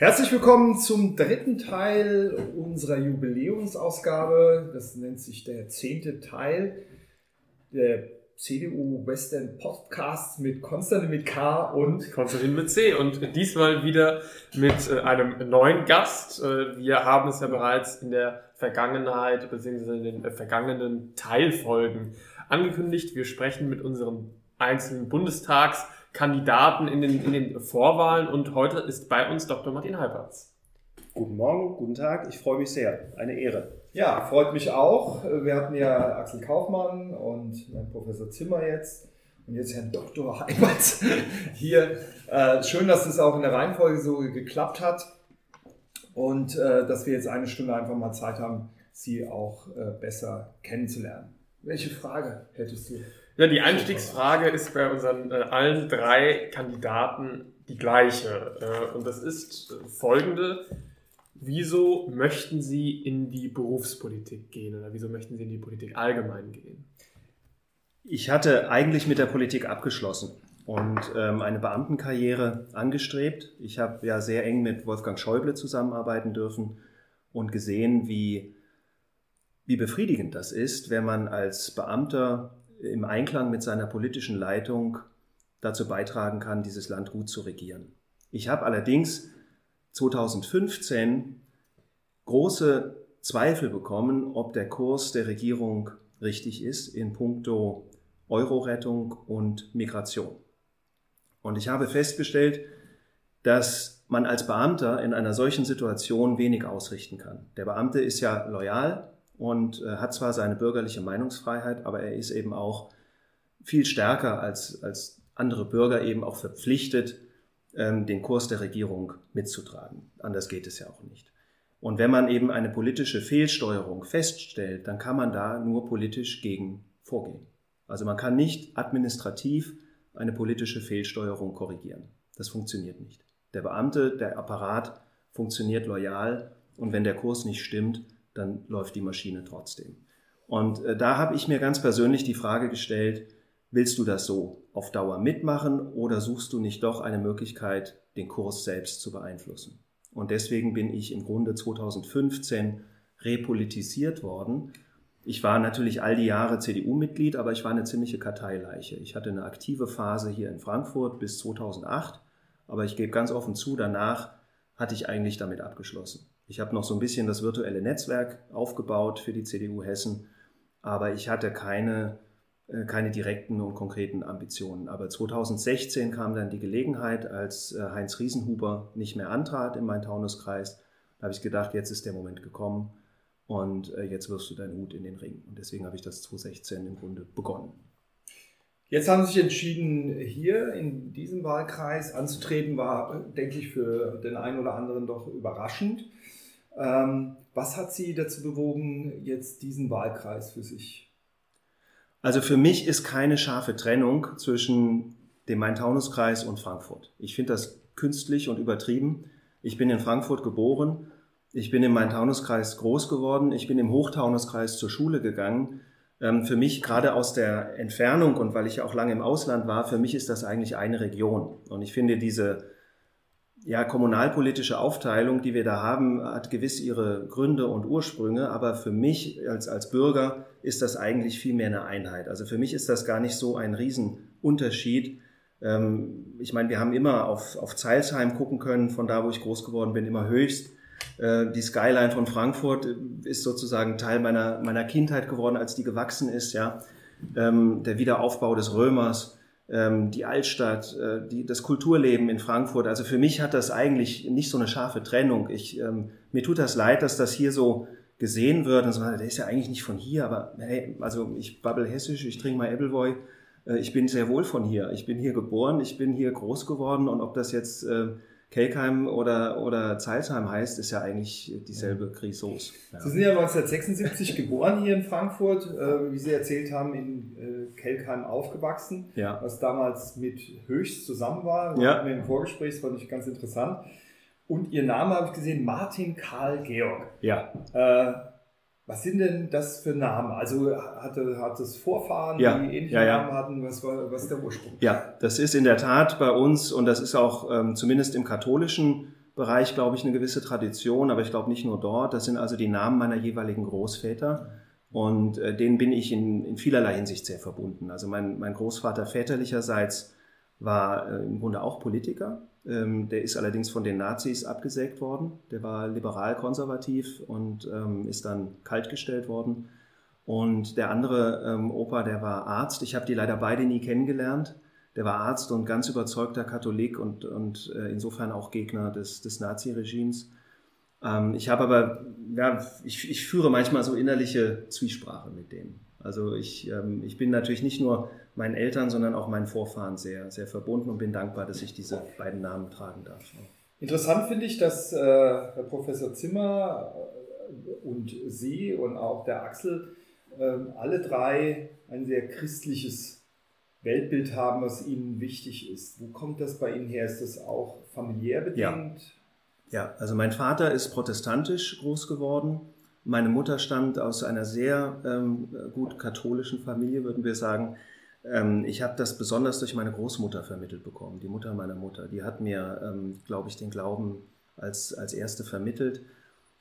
Herzlich willkommen zum dritten Teil unserer Jubiläumsausgabe. Das nennt sich der zehnte Teil der CDU Western Podcast mit Konstantin mit K und Konstantin mit C. Und diesmal wieder mit äh, einem neuen Gast. Äh, wir haben es ja bereits in der Vergangenheit bzw. in den vergangenen Teilfolgen angekündigt. Wir sprechen mit unseren einzelnen Bundestags- Kandidaten in den, in den Vorwahlen und heute ist bei uns Dr. Martin Halpertz. Guten Morgen, guten Tag, ich freue mich sehr. Eine Ehre. Ja, freut mich auch. Wir hatten ja Axel Kaufmann und Herrn Professor Zimmer jetzt und jetzt Herrn Dr. Halpertz hier. Äh, schön, dass es auch in der Reihenfolge so geklappt hat und äh, dass wir jetzt eine Stunde einfach mal Zeit haben, Sie auch äh, besser kennenzulernen. Welche Frage hättest du? Ja, die Einstiegsfrage ist bei unseren äh, allen drei Kandidaten die gleiche. Äh, und das ist äh, folgende. Wieso möchten Sie in die Berufspolitik gehen oder wieso möchten Sie in die Politik allgemein gehen? Ich hatte eigentlich mit der Politik abgeschlossen und ähm, eine Beamtenkarriere angestrebt. Ich habe ja sehr eng mit Wolfgang Schäuble zusammenarbeiten dürfen und gesehen, wie, wie befriedigend das ist, wenn man als Beamter im Einklang mit seiner politischen Leitung dazu beitragen kann, dieses Land gut zu regieren. Ich habe allerdings 2015 große Zweifel bekommen, ob der Kurs der Regierung richtig ist in puncto Euro-Rettung und Migration. Und ich habe festgestellt, dass man als Beamter in einer solchen Situation wenig ausrichten kann. Der Beamte ist ja loyal, und äh, hat zwar seine bürgerliche Meinungsfreiheit, aber er ist eben auch viel stärker als, als andere Bürger eben auch verpflichtet, ähm, den Kurs der Regierung mitzutragen. Anders geht es ja auch nicht. Und wenn man eben eine politische Fehlsteuerung feststellt, dann kann man da nur politisch gegen vorgehen. Also man kann nicht administrativ eine politische Fehlsteuerung korrigieren. Das funktioniert nicht. Der Beamte, der Apparat funktioniert loyal und wenn der Kurs nicht stimmt, dann läuft die Maschine trotzdem. Und äh, da habe ich mir ganz persönlich die Frage gestellt, willst du das so auf Dauer mitmachen oder suchst du nicht doch eine Möglichkeit, den Kurs selbst zu beeinflussen? Und deswegen bin ich im Grunde 2015 repolitisiert worden. Ich war natürlich all die Jahre CDU-Mitglied, aber ich war eine ziemliche Karteileiche. Ich hatte eine aktive Phase hier in Frankfurt bis 2008, aber ich gebe ganz offen zu, danach hatte ich eigentlich damit abgeschlossen. Ich habe noch so ein bisschen das virtuelle Netzwerk aufgebaut für die CDU Hessen, aber ich hatte keine, äh, keine direkten und konkreten Ambitionen. Aber 2016 kam dann die Gelegenheit, als äh, Heinz Riesenhuber nicht mehr antrat in meinen Taunuskreis, da habe ich gedacht, jetzt ist der Moment gekommen und äh, jetzt wirfst du deinen Hut in den Ring. Und deswegen habe ich das 2016 im Grunde begonnen. Jetzt haben Sie sich entschieden, hier in diesem Wahlkreis anzutreten, war, denke ich, für den einen oder anderen doch überraschend. Ähm, was hat Sie dazu bewogen, jetzt diesen Wahlkreis für sich? Also für mich ist keine scharfe Trennung zwischen dem Main-Taunus-Kreis und Frankfurt. Ich finde das künstlich und übertrieben. Ich bin in Frankfurt geboren. Ich bin im Main-Taunus-Kreis groß geworden. Ich bin im Hochtaunuskreis zur Schule gegangen. Ähm, für mich, gerade aus der Entfernung und weil ich ja auch lange im Ausland war, für mich ist das eigentlich eine Region. Und ich finde diese ja, kommunalpolitische Aufteilung, die wir da haben, hat gewiss ihre Gründe und Ursprünge, aber für mich als, als Bürger ist das eigentlich viel mehr eine Einheit. Also für mich ist das gar nicht so ein Riesenunterschied. Ähm, ich meine, wir haben immer auf, auf Zeilsheim gucken können, von da, wo ich groß geworden bin, immer höchst. Äh, die Skyline von Frankfurt ist sozusagen Teil meiner, meiner Kindheit geworden, als die gewachsen ist, ja. Ähm, der Wiederaufbau des Römers ähm, die Altstadt, äh, die, das Kulturleben in Frankfurt. Also für mich hat das eigentlich nicht so eine scharfe Trennung. Ich, ähm, mir tut das leid, dass das hier so gesehen wird und so, der ist ja eigentlich nicht von hier, aber hey, also ich babbel hessisch, ich trinke mal Ebbelwoi, äh, ich bin sehr wohl von hier. Ich bin hier geboren, ich bin hier groß geworden und ob das jetzt äh, Kelkheim oder, oder Zeilsheim heißt, ist ja eigentlich dieselbe Chrysos. Ja. Sie sind ja 1976 geboren hier in Frankfurt, äh, wie Sie erzählt haben, in äh, Kelkheim aufgewachsen, ja. was damals mit Höchst zusammen war. Ja. Hatten wir im Vorgespräch, das fand ich ganz interessant. Und Ihr Name habe ich gesehen, Martin Karl Georg. Ja. Äh, was sind denn das für Namen? Also hatte, hat es Vorfahren, ja, die ähnliche ja, ja. Namen hatten? Was war was ist der Ursprung? Ja, das ist in der Tat bei uns und das ist auch ähm, zumindest im katholischen Bereich, glaube ich, eine gewisse Tradition, aber ich glaube nicht nur dort. Das sind also die Namen meiner jeweiligen Großväter. Und äh, denen bin ich in, in vielerlei Hinsicht sehr verbunden. Also mein, mein Großvater väterlicherseits war äh, im Grunde auch Politiker. Ähm, der ist allerdings von den Nazis abgesägt worden. Der war liberal-konservativ und ähm, ist dann kaltgestellt worden. Und der andere ähm, Opa, der war Arzt. Ich habe die leider beide nie kennengelernt. Der war Arzt und ganz überzeugter Katholik und, und äh, insofern auch Gegner des, des Naziregimes. Ähm, ich habe aber, ja, ich, ich führe manchmal so innerliche Zwiesprache mit denen. Also ich, ähm, ich bin natürlich nicht nur meinen Eltern, sondern auch meinen Vorfahren sehr, sehr verbunden und bin dankbar, dass ich diese beiden Namen tragen darf. Interessant finde ich, dass äh, Herr Professor Zimmer äh, und Sie und auch der Axel äh, alle drei ein sehr christliches Weltbild haben, was Ihnen wichtig ist. Wo kommt das bei Ihnen her? Ist das auch familiär bedingt? Ja, ja also mein Vater ist protestantisch groß geworden. Meine Mutter stammt aus einer sehr ähm, gut katholischen Familie, würden wir sagen. Ähm, ich habe das besonders durch meine Großmutter vermittelt bekommen, die Mutter meiner Mutter. Die hat mir, ähm, glaube ich, den Glauben als, als erste vermittelt.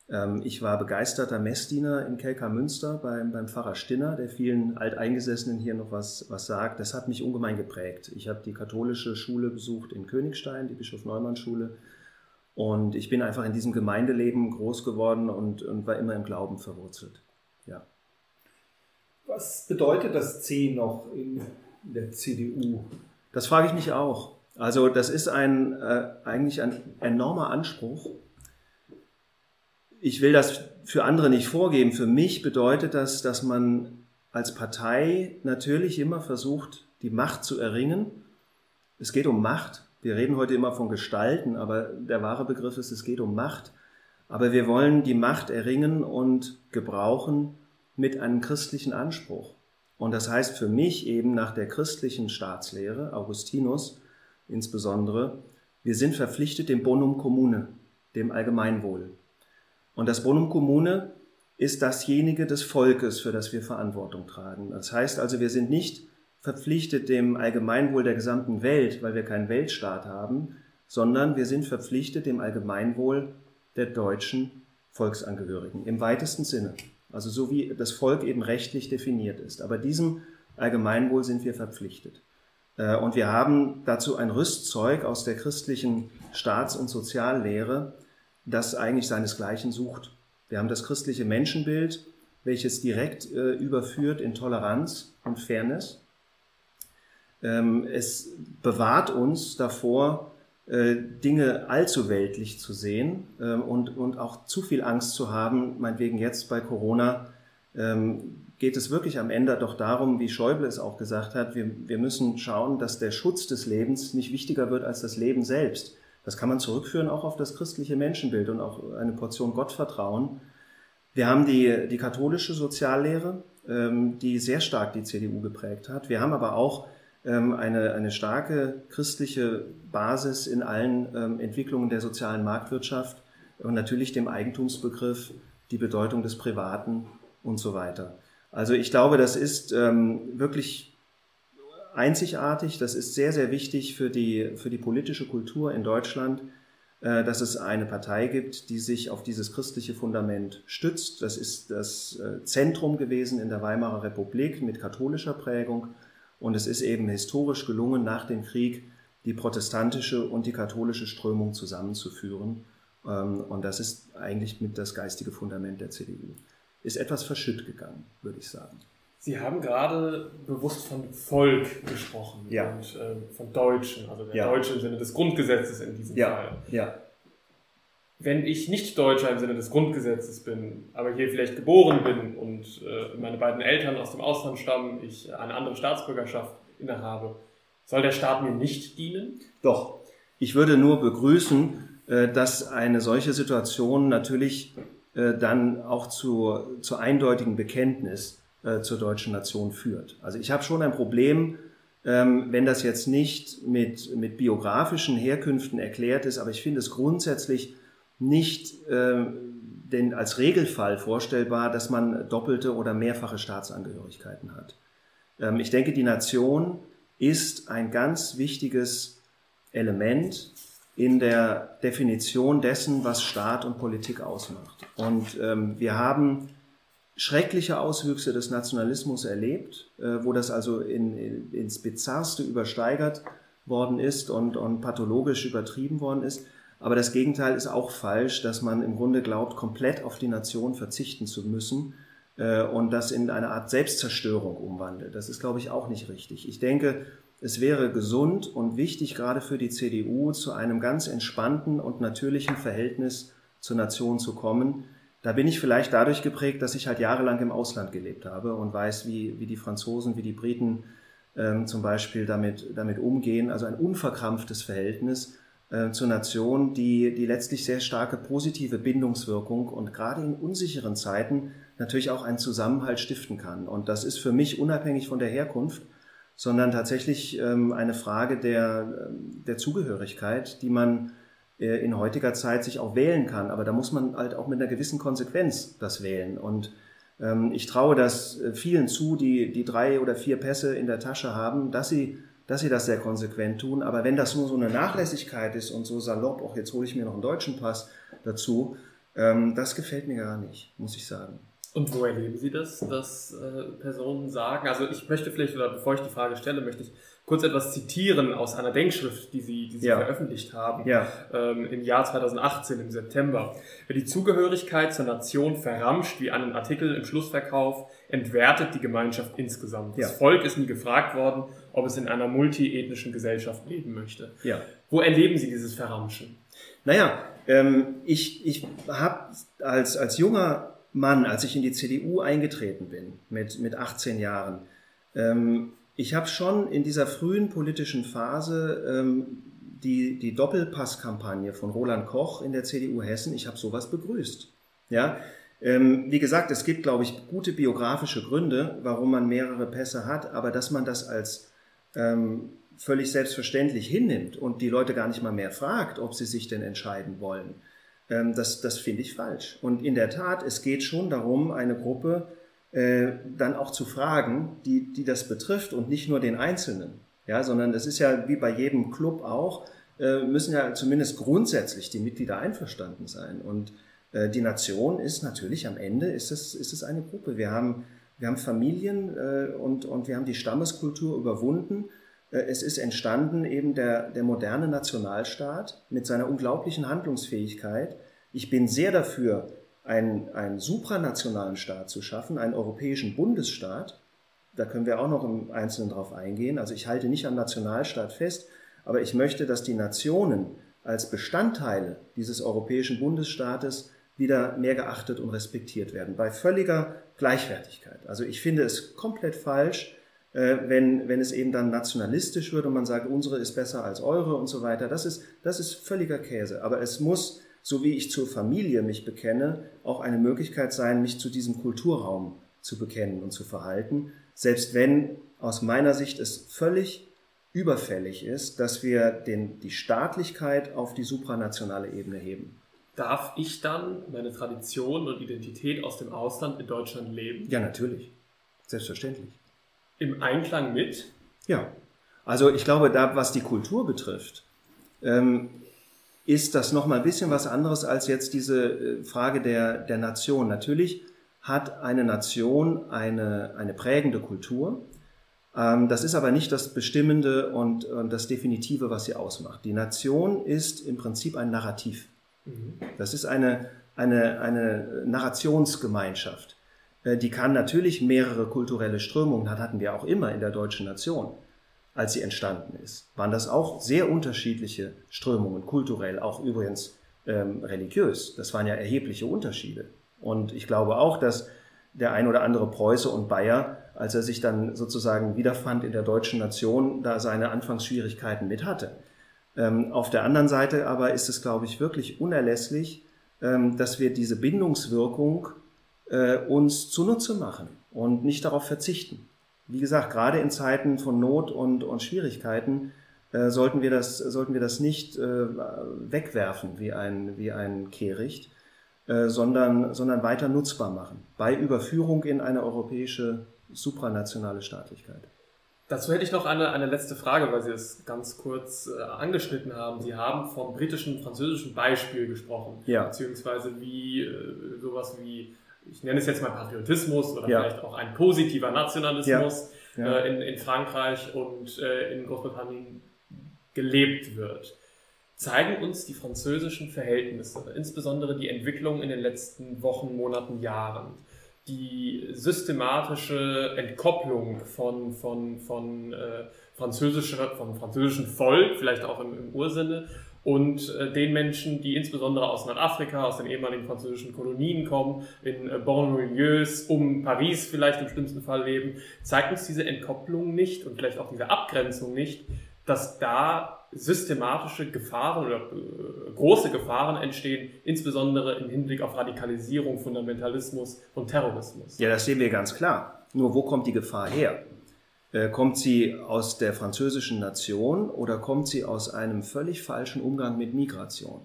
Ähm, ich war begeisterter Messdiener in Kelka-Münster beim, beim Pfarrer Stinner, der vielen Alteingesessenen hier noch was, was sagt. Das hat mich ungemein geprägt. Ich habe die katholische Schule besucht in Königstein, die Bischof-Neumann-Schule. Und ich bin einfach in diesem Gemeindeleben groß geworden und, und war immer im Glauben verwurzelt. Was bedeutet das C noch in der CDU? Das frage ich mich auch. Also das ist ein, äh, eigentlich ein enormer Anspruch. Ich will das für andere nicht vorgeben. Für mich bedeutet das, dass man als Partei natürlich immer versucht, die Macht zu erringen. Es geht um Macht. Wir reden heute immer von Gestalten, aber der wahre Begriff ist, es geht um Macht. Aber wir wollen die Macht erringen und gebrauchen, mit einem christlichen Anspruch. Und das heißt für mich eben nach der christlichen Staatslehre, Augustinus insbesondere, wir sind verpflichtet dem Bonum Commune, dem Allgemeinwohl. Und das Bonum Commune ist dasjenige des Volkes, für das wir Verantwortung tragen. Das heißt also, wir sind nicht verpflichtet dem Allgemeinwohl der gesamten Welt, weil wir keinen Weltstaat haben, sondern wir sind verpflichtet dem Allgemeinwohl der deutschen Volksangehörigen im weitesten Sinne. Also so wie das Volk eben rechtlich definiert ist. Aber diesem Allgemeinwohl sind wir verpflichtet. Äh, und wir haben dazu ein Rüstzeug aus der christlichen Staats- und Soziallehre, das eigentlich seinesgleichen sucht. Wir haben das christliche Menschenbild, welches direkt äh, überführt in Toleranz und Fairness. Ähm, es bewahrt uns davor, Dinge allzu weltlich zu sehen ähm, und, und auch zu viel Angst zu haben, meinetwegen jetzt bei Corona, ähm, geht es wirklich am Ende doch darum, wie Schäuble es auch gesagt hat, wir, wir müssen schauen, dass der Schutz des Lebens nicht wichtiger wird als das Leben selbst. Das kann man zurückführen auch auf das christliche Menschenbild und auch eine Portion Gottvertrauen. Wir haben die, die katholische Soziallehre, ähm, die sehr stark die CDU geprägt hat. Wir haben aber auch eine, eine starke christliche Basis in allen ähm, Entwicklungen der sozialen Marktwirtschaft und natürlich dem Eigentumsbegriff, die Bedeutung des Privaten und so weiter. Also ich glaube, das ist ähm, wirklich einzigartig, das ist sehr, sehr wichtig für die, für die politische Kultur in Deutschland, äh, dass es eine Partei gibt, die sich auf dieses christliche Fundament stützt. Das ist das äh, Zentrum gewesen in der Weimarer Republik mit katholischer Prägung und es ist eben historisch gelungen, nach dem Krieg die protestantische und die katholische Strömung zusammenzuführen. Ähm, und das ist eigentlich mit das geistige Fundament der CDU. Ist etwas verschütt gegangen, würde ich sagen. Sie haben gerade bewusst von Volk gesprochen ja. und äh, von Deutschen, also der ja. Deutsche im Sinne des Grundgesetzes in diesem ja. Fall. Ja wenn ich nicht Deutscher im Sinne des Grundgesetzes bin, aber hier vielleicht geboren bin und äh, meine beiden Eltern aus dem Ausland stammen, ich eine andere Staatsbürgerschaft innehabe, soll der Staat mir nicht dienen? Doch. Ich würde nur begrüßen, äh, dass eine solche Situation natürlich äh, dann auch zu, zu eindeutigen Bekenntnis äh, zur deutschen Nation führt. Also ich habe schon ein Problem, ähm, wenn das jetzt nicht mit, mit biografischen Herkünften erklärt ist, aber ich finde es grundsätzlich nicht äh, denn als Regelfall vorstellbar, dass man doppelte oder mehrfache Staatsangehörigkeiten hat. Ähm, ich denke, die Nation ist ein ganz wichtiges Element in der Definition dessen, was Staat und Politik ausmacht. Und ähm, wir haben schreckliche Auswüchse des Nationalismus erlebt, äh, wo das also in, in, ins Bizarrste übersteigert worden ist und, und pathologisch übertrieben worden ist. Aber das Gegenteil ist auch falsch, dass man im Grunde glaubt, komplett auf die Nation verzichten zu müssen äh, und das in eine Art Selbstzerstörung umwandelt. Das ist, glaube ich, auch nicht richtig. Ich denke, es wäre gesund und wichtig, gerade für die CDU, zu einem ganz entspannten und natürlichen Verhältnis zur Nation zu kommen. Da bin ich vielleicht dadurch geprägt, dass ich halt jahrelang im Ausland gelebt habe und weiß, wie, wie die Franzosen, wie die Briten ähm, zum Beispiel damit, damit umgehen. Also ein unverkrampftes Verhältnis äh, zur Nation, die, die letztlich sehr starke positive Bindungswirkung und gerade in unsicheren Zeiten natürlich auch einen Zusammenhalt stiften kann. Und das ist für mich unabhängig von der Herkunft, sondern tatsächlich ähm, eine Frage der, ähm, der Zugehörigkeit, die man äh, in heutiger Zeit sich auch wählen kann. Aber da muss man halt auch mit einer gewissen Konsequenz das wählen. Und ähm, ich traue das äh, vielen zu, die, die drei oder vier Pässe in der Tasche haben, dass sie, dass sie das sehr konsequent tun. Aber wenn das nur so eine Nachlässigkeit ist und so salopp, auch jetzt hole ich mir noch einen deutschen Pass dazu, ähm, das gefällt mir gar nicht, muss ich sagen. Und wo erleben Sie das, dass äh, Personen sagen? Also ich möchte vielleicht, oder bevor ich die Frage stelle, möchte ich kurz etwas zitieren aus einer Denkschrift, die Sie, die Sie ja. veröffentlicht haben ja. ähm, im Jahr 2018, im September. Wer die Zugehörigkeit zur Nation verramscht wie einen Artikel im Schlussverkauf, entwertet die Gemeinschaft insgesamt. Ja. Das Volk ist nie gefragt worden, ob es in einer multiethnischen Gesellschaft leben möchte. Ja. Wo erleben Sie dieses Verramschen? Naja, ähm, ich, ich habe als, als junger Mann, als ich in die CDU eingetreten bin, mit, mit 18 Jahren, ähm, ich habe schon in dieser frühen politischen Phase ähm, die, die Doppelpasskampagne von Roland Koch in der CDU Hessen, ich habe sowas begrüßt. Ja, ähm, wie gesagt, es gibt, glaube ich, gute biografische Gründe, warum man mehrere Pässe hat, aber dass man das als ähm, völlig selbstverständlich hinnimmt und die Leute gar nicht mal mehr fragt, ob sie sich denn entscheiden wollen, ähm, das, das finde ich falsch. Und in der Tat, es geht schon darum, eine Gruppe äh, dann auch zu fragen, die, die das betrifft und nicht nur den Einzelnen. Ja, sondern es ist ja wie bei jedem Club auch, äh, müssen ja zumindest grundsätzlich die Mitglieder einverstanden sein. Und äh, die Nation ist natürlich am Ende ist es, ist es eine Gruppe. Wir haben, wir haben Familien äh, und, und wir haben die Stammeskultur überwunden. Äh, es ist entstanden eben der, der moderne Nationalstaat mit seiner unglaublichen Handlungsfähigkeit. Ich bin sehr dafür, einen, einen supranationalen Staat zu schaffen, einen europäischen Bundesstaat. Da können wir auch noch im Einzelnen drauf eingehen. Also ich halte nicht am Nationalstaat fest, aber ich möchte, dass die Nationen als Bestandteile dieses europäischen Bundesstaates wieder mehr geachtet und respektiert werden, bei völliger Gleichwertigkeit. Also ich finde es komplett falsch, äh, wenn, wenn es eben dann nationalistisch wird und man sagt, unsere ist besser als eure und so weiter. Das ist, das ist völliger Käse. Aber es muss, so wie ich zur Familie mich bekenne, auch eine Möglichkeit sein, mich zu diesem Kulturraum zu bekennen und zu verhalten. Selbst wenn aus meiner Sicht es völlig überfällig ist, dass wir den, die Staatlichkeit auf die supranationale Ebene heben. Darf ich dann meine Tradition und Identität aus dem Ausland in Deutschland leben? Ja, natürlich. Selbstverständlich. Im Einklang mit? Ja. Also ich glaube, da was die Kultur betrifft, ähm, ist das nochmal ein bisschen was anderes als jetzt diese äh, Frage der, der Nation. Natürlich hat eine Nation eine, eine prägende Kultur. Ähm, das ist aber nicht das Bestimmende und, und das Definitive, was sie ausmacht. Die Nation ist im Prinzip ein Narrativ. Mhm. Das ist eine, eine, eine Narrationsgemeinschaft. Äh, die kann natürlich mehrere kulturelle Strömungen hat, hatten wir auch immer in der deutschen Nation, als sie entstanden ist. Waren das auch sehr unterschiedliche Strömungen, kulturell, auch übrigens ähm, religiös. Das waren ja erhebliche Unterschiede. Und ich glaube auch, dass der ein oder andere Preuße und Bayer, als er sich dann sozusagen wiederfand in der deutschen Nation, da seine Anfangsschwierigkeiten mit hatte. Ähm, auf der anderen Seite aber ist es, glaube ich, wirklich unerlässlich, ähm, dass wir diese Bindungswirkung äh, uns zunutze machen und nicht darauf verzichten. Wie gesagt, gerade in Zeiten von Not und, und Schwierigkeiten äh, sollten, wir das, sollten wir das nicht äh, wegwerfen wie ein, wie ein Kehricht, äh, sondern, sondern weiter nutzbar machen, bei Überführung in eine europäische supranationale Staatlichkeit. Dazu hätte ich noch eine, eine letzte Frage, weil Sie es ganz kurz äh, angeschnitten haben. Sie haben vom britischen, französischen Beispiel gesprochen, Ja. beziehungsweise wie äh, sowas wie, ich nenne es jetzt mal Patriotismus oder Ja. vielleicht auch ein positiver Nationalismus Ja. Äh, in, in Frankreich und äh, in Großbritannien gelebt wird. Zeigen uns die französischen Verhältnisse, insbesondere die Entwicklung in den letzten Wochen, Monaten, Jahren, die systematische Entkopplung von, von, von, äh, französischer, vom französischen Volk, vielleicht auch im, im Ursinne, und äh, den Menschen, die insbesondere aus Nordafrika, aus den ehemaligen französischen Kolonien kommen, in äh, Banlieues, um Paris vielleicht im schlimmsten Fall leben, zeigt uns diese Entkopplung nicht und vielleicht auch diese Abgrenzung nicht, dass da systematische Gefahren oder äh, große Gefahren entstehen, insbesondere im Hinblick auf Radikalisierung, Fundamentalismus und Terrorismus. Ja, das sehen wir ganz klar. Nur wo kommt die Gefahr her? Äh, kommt sie aus der französischen Nation oder kommt sie aus einem völlig falschen Umgang mit Migration?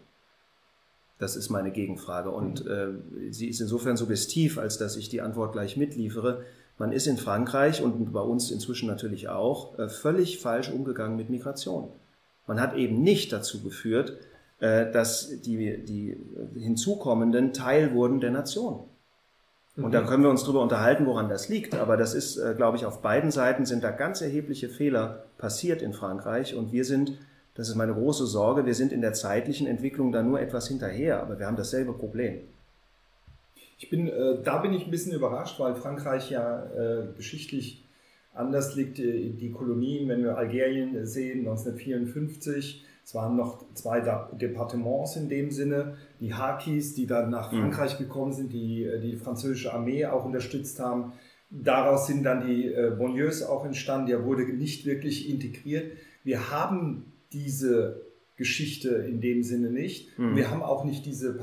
Das ist meine Gegenfrage und äh, sie ist insofern suggestiv, als dass ich die Antwort gleich mitliefere. Man ist in Frankreich und bei uns inzwischen natürlich auch äh, völlig falsch umgegangen mit Migration. Man hat eben nicht dazu geführt, äh, dass die, die hinzukommenden Teil wurden der Nation. Und da können wir uns drüber unterhalten, woran das liegt. Aber das ist, äh, glaube ich, auf beiden Seiten sind da ganz erhebliche Fehler passiert in Frankreich. Und wir sind, das ist meine große Sorge, wir sind in der zeitlichen Entwicklung da nur etwas hinterher. Aber wir haben dasselbe Problem. Ich bin, äh, da bin ich ein bisschen überrascht, weil Frankreich ja äh, geschichtlich anders liegt. Äh, Die Kolonien, wenn wir Algerien sehen, 1954, es waren noch zwei Departements in dem Sinne, die Hakis, die dann nach Mhm. Frankreich gekommen sind, die äh, die französische Armee auch unterstützt haben. Daraus sind dann die äh, Banlieues auch entstanden, der wurde nicht wirklich integriert. Wir haben diese Geschichte in dem Sinne nicht. Mhm. Wir haben auch nicht diese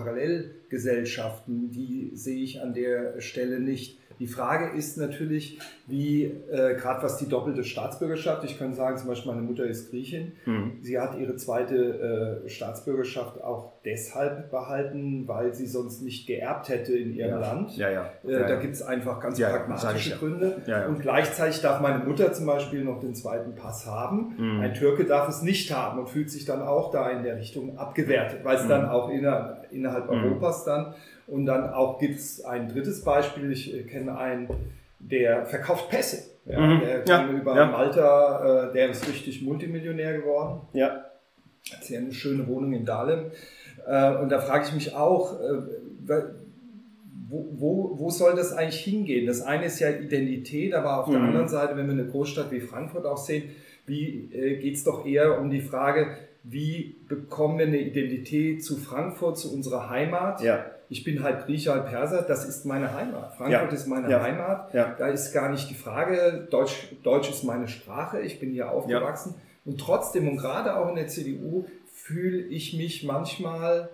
Parallelgesellschaften, die sehe ich an der Stelle nicht. Die Frage ist natürlich, wie, äh, gerade was die doppelte Staatsbürgerschaft, ich kann sagen, zum Beispiel meine Mutter ist Griechin, Mhm. sie hat ihre zweite äh, Staatsbürgerschaft auch deshalb behalten, weil sie sonst nicht geerbt hätte in ihrem Ja. Land. Ja, ja. Äh, ja, da ja. gibt es einfach ganz pragmatische. Gründe. Und gleichzeitig darf meine Mutter zum Beispiel noch den zweiten Pass haben. Mhm. Ein Türke darf es nicht haben und fühlt sich dann auch da in der Richtung abgewertet, weil es Mhm. dann auch inner, innerhalb Mhm. Europas dann und dann auch gibt es ein drittes Beispiel. Ich äh, kenne einen, der verkauft Pässe. Ja, Mhm. Der Ja, kam über ja. Malta, äh, der ist richtig Multimillionär geworden ja. hat sie eine schöne Wohnung in Dahlem. Äh, und da frage ich mich auch, äh, wo, wo, wo soll das eigentlich hingehen? Das eine ist ja Identität, aber auf der Mhm. anderen Seite, wenn wir eine Großstadt wie Frankfurt auch sehen, wie äh, geht es doch eher um die Frage, wie bekommen wir eine Identität zu Frankfurt, zu unserer Heimat? Ja. Ich bin halb Grieche, halb Perser, das ist meine Heimat. Frankfurt Ja. ist meine Ja. Heimat. Ja. Da ist gar nicht die Frage, Deutsch, Deutsch ist meine Sprache, ich bin hier aufgewachsen. Und trotzdem, und gerade auch in der CDU, fühle ich mich manchmal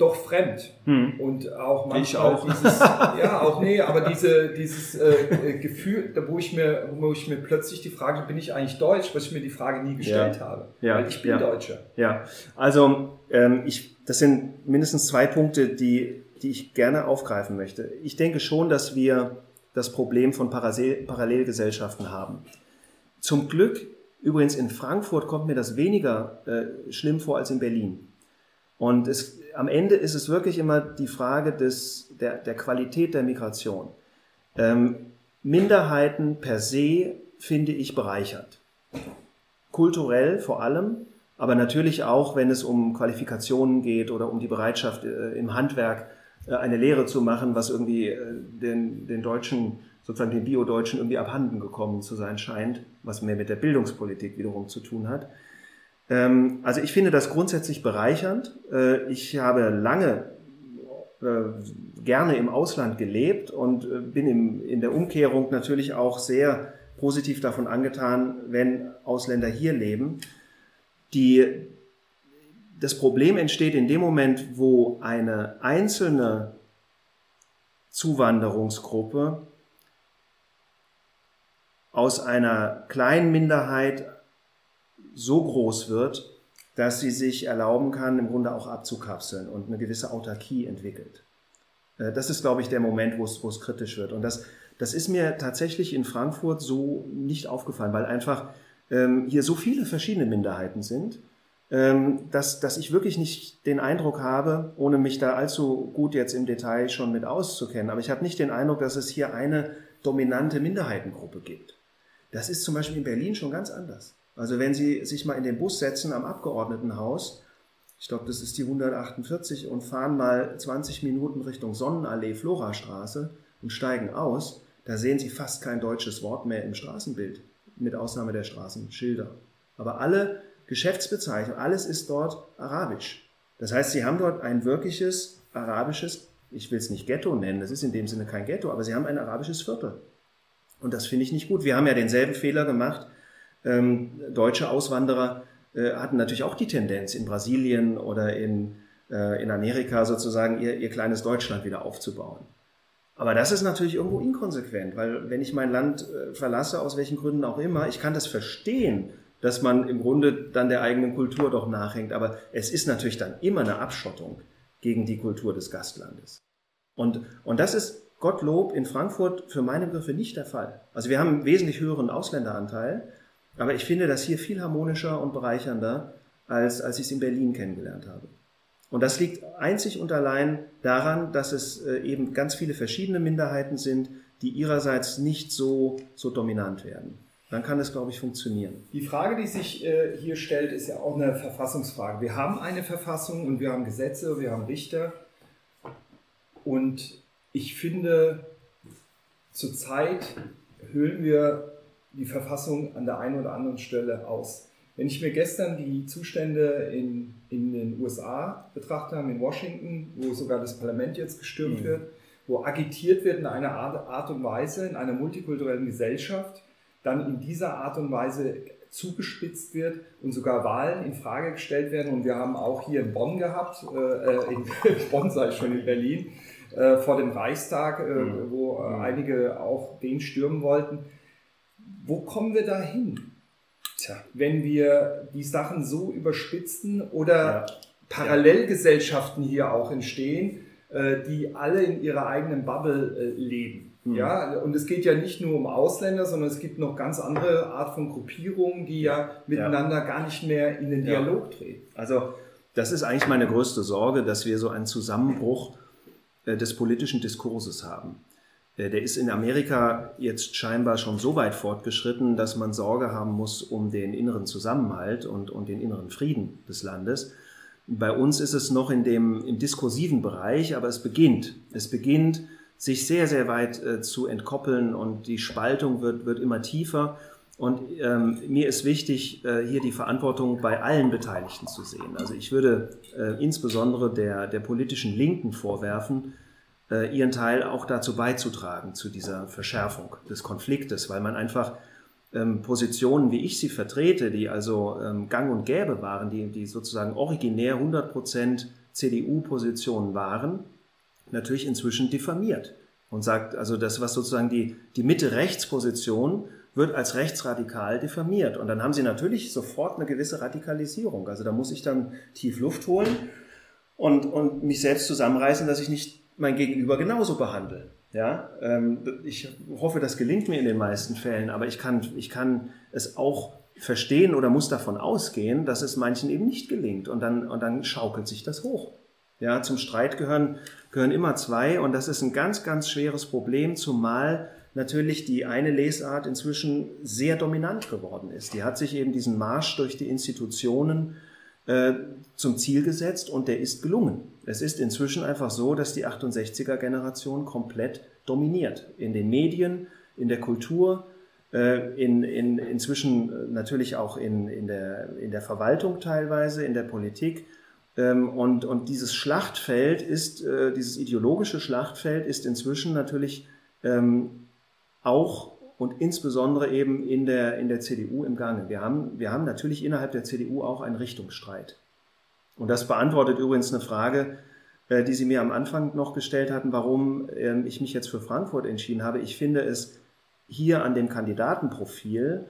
doch fremd. Hm. Und auch Ich manchmal auch. dieses, ja, auch nee, aber diese, dieses äh, äh, Gefühl, da wo ich mir, wo ich mir plötzlich die Frage, bin ich eigentlich Deutsch, was ich mir die Frage nie gestellt habe. Ja. Weil ich bin Ja. Deutscher. Ja, also ähm, ich, das sind mindestens zwei Punkte, die, die ich gerne aufgreifen möchte. Ich denke schon, dass wir das Problem von Parasel Parallelgesellschaften haben. Zum Glück, übrigens in Frankfurt kommt mir das weniger äh, schlimm vor als in Berlin. Und es, am Ende ist es wirklich immer die Frage des, der, der Qualität der Migration. Ähm, Minderheiten per se finde ich bereichert. Kulturell vor allem, aber natürlich auch, wenn es um Qualifikationen geht oder um die Bereitschaft äh, im Handwerk äh, eine Lehre zu machen, was irgendwie äh, den, den Deutschen, sozusagen den Bio-Deutschen irgendwie abhanden gekommen zu sein scheint, was mehr mit der Bildungspolitik wiederum zu tun hat. Ähm, also ich finde das grundsätzlich bereichernd. Äh, ich habe lange äh, gerne im Ausland gelebt und äh, bin in der Umkehrung natürlich auch sehr positiv davon angetan, wenn Ausländer hier leben. Die, das Problem entsteht in dem Moment, wo eine einzelne Zuwanderungsgruppe aus einer kleinen Minderheit so groß wird, dass sie sich erlauben kann, im Grunde auch abzukapseln und eine gewisse Autarkie entwickelt. Äh, Das ist, glaube ich, der Moment, wo es, wo es kritisch wird. Und das, Das ist mir tatsächlich in Frankfurt so nicht aufgefallen, weil einfach ähm, hier so viele verschiedene Minderheiten sind, ähm, dass, dass ich wirklich nicht den Eindruck habe, ohne mich da allzu gut jetzt im Detail schon mit auszukennen, aber ich habe nicht den Eindruck, dass es hier eine dominante Minderheitengruppe gibt. Das ist zum Beispiel in Berlin schon ganz anders. Also wenn Sie sich mal in den Bus setzen am Abgeordnetenhaus, ich glaube, das ist die 148, und fahren mal 20 Minuten Richtung Sonnenallee, Florastraße und steigen aus, da sehen Sie fast kein deutsches Wort mehr im Straßenbild, mit Ausnahme der Straßenschilder. Aber alle Geschäftsbezeichnungen, alles ist dort arabisch. Das heißt, Sie haben dort ein wirkliches arabisches, ich will es nicht Ghetto nennen, das ist in dem Sinne kein Ghetto, aber Sie haben ein arabisches Viertel. Und das finde ich nicht gut. Wir haben ja denselben Fehler gemacht. Ähm, deutsche Auswanderer äh, hatten natürlich auch die Tendenz, in Brasilien oder in, äh, in Amerika sozusagen ihr, ihr kleines Deutschland wieder aufzubauen. Aber das ist natürlich irgendwo inkonsequent, weil wenn ich mein Land äh, verlasse, aus welchen Gründen auch immer, ich kann das verstehen, dass man im Grunde dann der eigenen Kultur doch nachhängt, aber es ist natürlich dann immer eine Abschottung gegen die Kultur des Gastlandes. Und, und das ist Gottlob in Frankfurt für meine Begriffe nicht der Fall. Also wir haben einen wesentlich höheren Ausländeranteil, aber ich finde das hier viel harmonischer und bereichernder, als, als ich es in Berlin kennengelernt habe. Und das liegt einzig und allein daran, dass es äh, eben ganz viele verschiedene Minderheiten sind, die ihrerseits nicht so, so dominant werden. Dann kann es, glaube ich, funktionieren. Die Frage, die sich äh, hier stellt, ist ja auch eine Verfassungsfrage. Wir haben eine Verfassung und wir haben Gesetze, wir haben Richter. Und ich finde, zurzeit höhlen wir die Verfassung an der einen oder anderen Stelle aus. Wenn ich mir gestern die Zustände in, in den USA betrachtet habe, in Washington, wo sogar das Parlament jetzt gestürmt mhm. wird, wo agitiert wird in einer Art und Weise, in einer multikulturellen Gesellschaft, dann in dieser Art und Weise zugespitzt wird und sogar Wahlen in Frage gestellt werden. Und wir haben auch hier in Bonn gehabt, äh, in Bonn sei schon in Berlin, äh, vor dem Reichstag, äh, mhm. wo mhm. einige auch den stürmen wollten. Wo kommen wir da hin? Tja, wenn wir die Sachen so überspitzen oder ja. Parallelgesellschaften hier auch entstehen, äh, die alle in ihrer eigenen Bubble äh, leben. Mhm. Ja, und es geht ja nicht nur um Ausländer, sondern es gibt noch ganz andere Art von Gruppierungen, die ja miteinander ja. gar nicht mehr in den Dialog ja. treten. Also das ist eigentlich meine größte Sorge, dass wir so einen Zusammenbruch äh, des politischen Diskurses haben. Äh, der ist in Amerika jetzt scheinbar schon so weit fortgeschritten, dass man Sorge haben muss um den inneren Zusammenhalt und, und den inneren Frieden des Landes. Bei uns ist es noch in dem, im diskursiven Bereich, aber es beginnt. Es beginnt, sich sehr, sehr weit äh, zu entkoppeln und die Spaltung wird, wird immer tiefer. Und ähm, mir ist wichtig, äh, hier die Verantwortung bei allen Beteiligten zu sehen. Also ich würde äh, insbesondere der, der politischen Linken vorwerfen, äh, ihren Teil auch dazu beizutragen, zu dieser Verschärfung des Konfliktes, weil man einfach ähm, Positionen, wie ich sie vertrete, die also ähm, gang und gäbe waren, die, die sozusagen originär 100% CDU-Positionen waren, natürlich inzwischen diffamiert und sagt, also das, was sozusagen die, die Mitte-Rechts-Position wird als rechtsradikal diffamiert. Und dann haben sie natürlich sofort eine gewisse Radikalisierung. Also da muss ich dann tief Luft holen und, und mich selbst zusammenreißen, dass ich nicht mein Gegenüber genauso behandle. Ja, ähm, ich hoffe, das gelingt mir in den meisten Fällen, aber ich kann, ich kann es auch verstehen oder muss davon ausgehen, dass es manchen eben nicht gelingt und dann, und dann schaukelt sich das hoch. Ja, zum Streit gehören, gehören immer zwei und das ist ein ganz, ganz schweres Problem, zumal natürlich die eine Lesart inzwischen sehr dominant geworden ist. Die hat sich eben diesen Marsch durch die Institutionen äh, zum Ziel gesetzt und der ist gelungen. Es ist inzwischen einfach so, dass die 68er Generation komplett dominiert. In den Medien, in der Kultur, äh, in, in, inzwischen natürlich auch in, in, der, in der Verwaltung teilweise, in der Politik. Ähm, und, und dieses Schlachtfeld ist, äh, dieses ideologische Schlachtfeld ist inzwischen natürlich ähm, auch und insbesondere eben in der, in der CDU im Gange. Wir haben, wir haben natürlich innerhalb der CDU auch einen Richtungsstreit. Und das beantwortet übrigens eine Frage, äh, die Sie mir am Anfang noch gestellt hatten, warum ähm, ich mich jetzt für Frankfurt entschieden habe. Ich finde es hier an dem Kandidatenprofil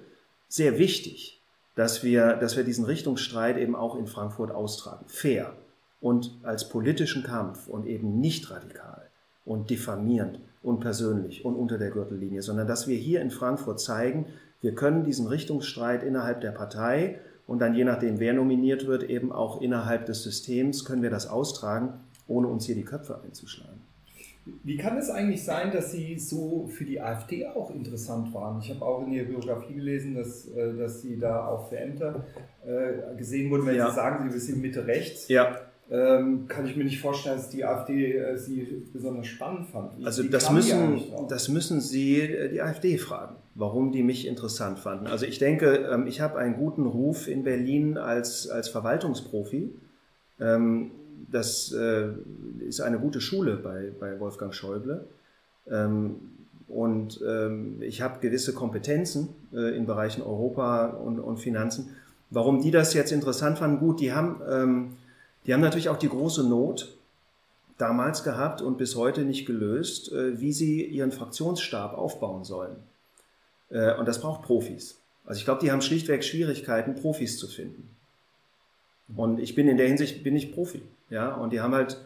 sehr wichtig, dass wir, dass wir diesen Richtungsstreit eben auch in Frankfurt austragen. Fair und als politischen Kampf und eben nicht radikal und diffamierend und persönlich und unter der Gürtellinie, sondern dass wir hier in Frankfurt zeigen, wir können diesen Richtungsstreit innerhalb der Partei und dann je nachdem, wer nominiert wird, eben auch innerhalb des Systems, können wir das austragen, ohne uns hier die Köpfe einzuschlagen. Wie kann es eigentlich sein, dass Sie so für die AfD auch interessant waren? Ich habe auch in Ihrer Biografie gelesen, dass, äh, dass Sie da auch für Ämter äh, gesehen wurden, wenn ja. Sie sagen, Sie sind Mitte rechts. Ja. Ähm, kann ich mir nicht vorstellen, dass die AfD äh, Sie besonders spannend fand. Wie, also das, müssen, das müssen Sie die AfD fragen, warum die mich interessant fanden. Also ich denke, ähm, ich habe einen guten Ruf in Berlin als, als Verwaltungsprofi. Ähm, das äh, ist eine gute Schule bei, bei Wolfgang Schäuble. Ähm, und ähm, ich habe gewisse Kompetenzen äh, in Bereichen Europa und, und, Finanzen. Warum die das jetzt interessant fanden? Gut, die haben, ähm, die haben natürlich auch die große Not damals gehabt und bis heute nicht gelöst, äh, wie sie ihren Fraktionsstab aufbauen sollen. Äh, und das braucht Profis. Also ich glaube, die haben schlichtweg Schwierigkeiten, Profis zu finden. Und ich bin in der Hinsicht bin ich Profi. Ja, und die haben halt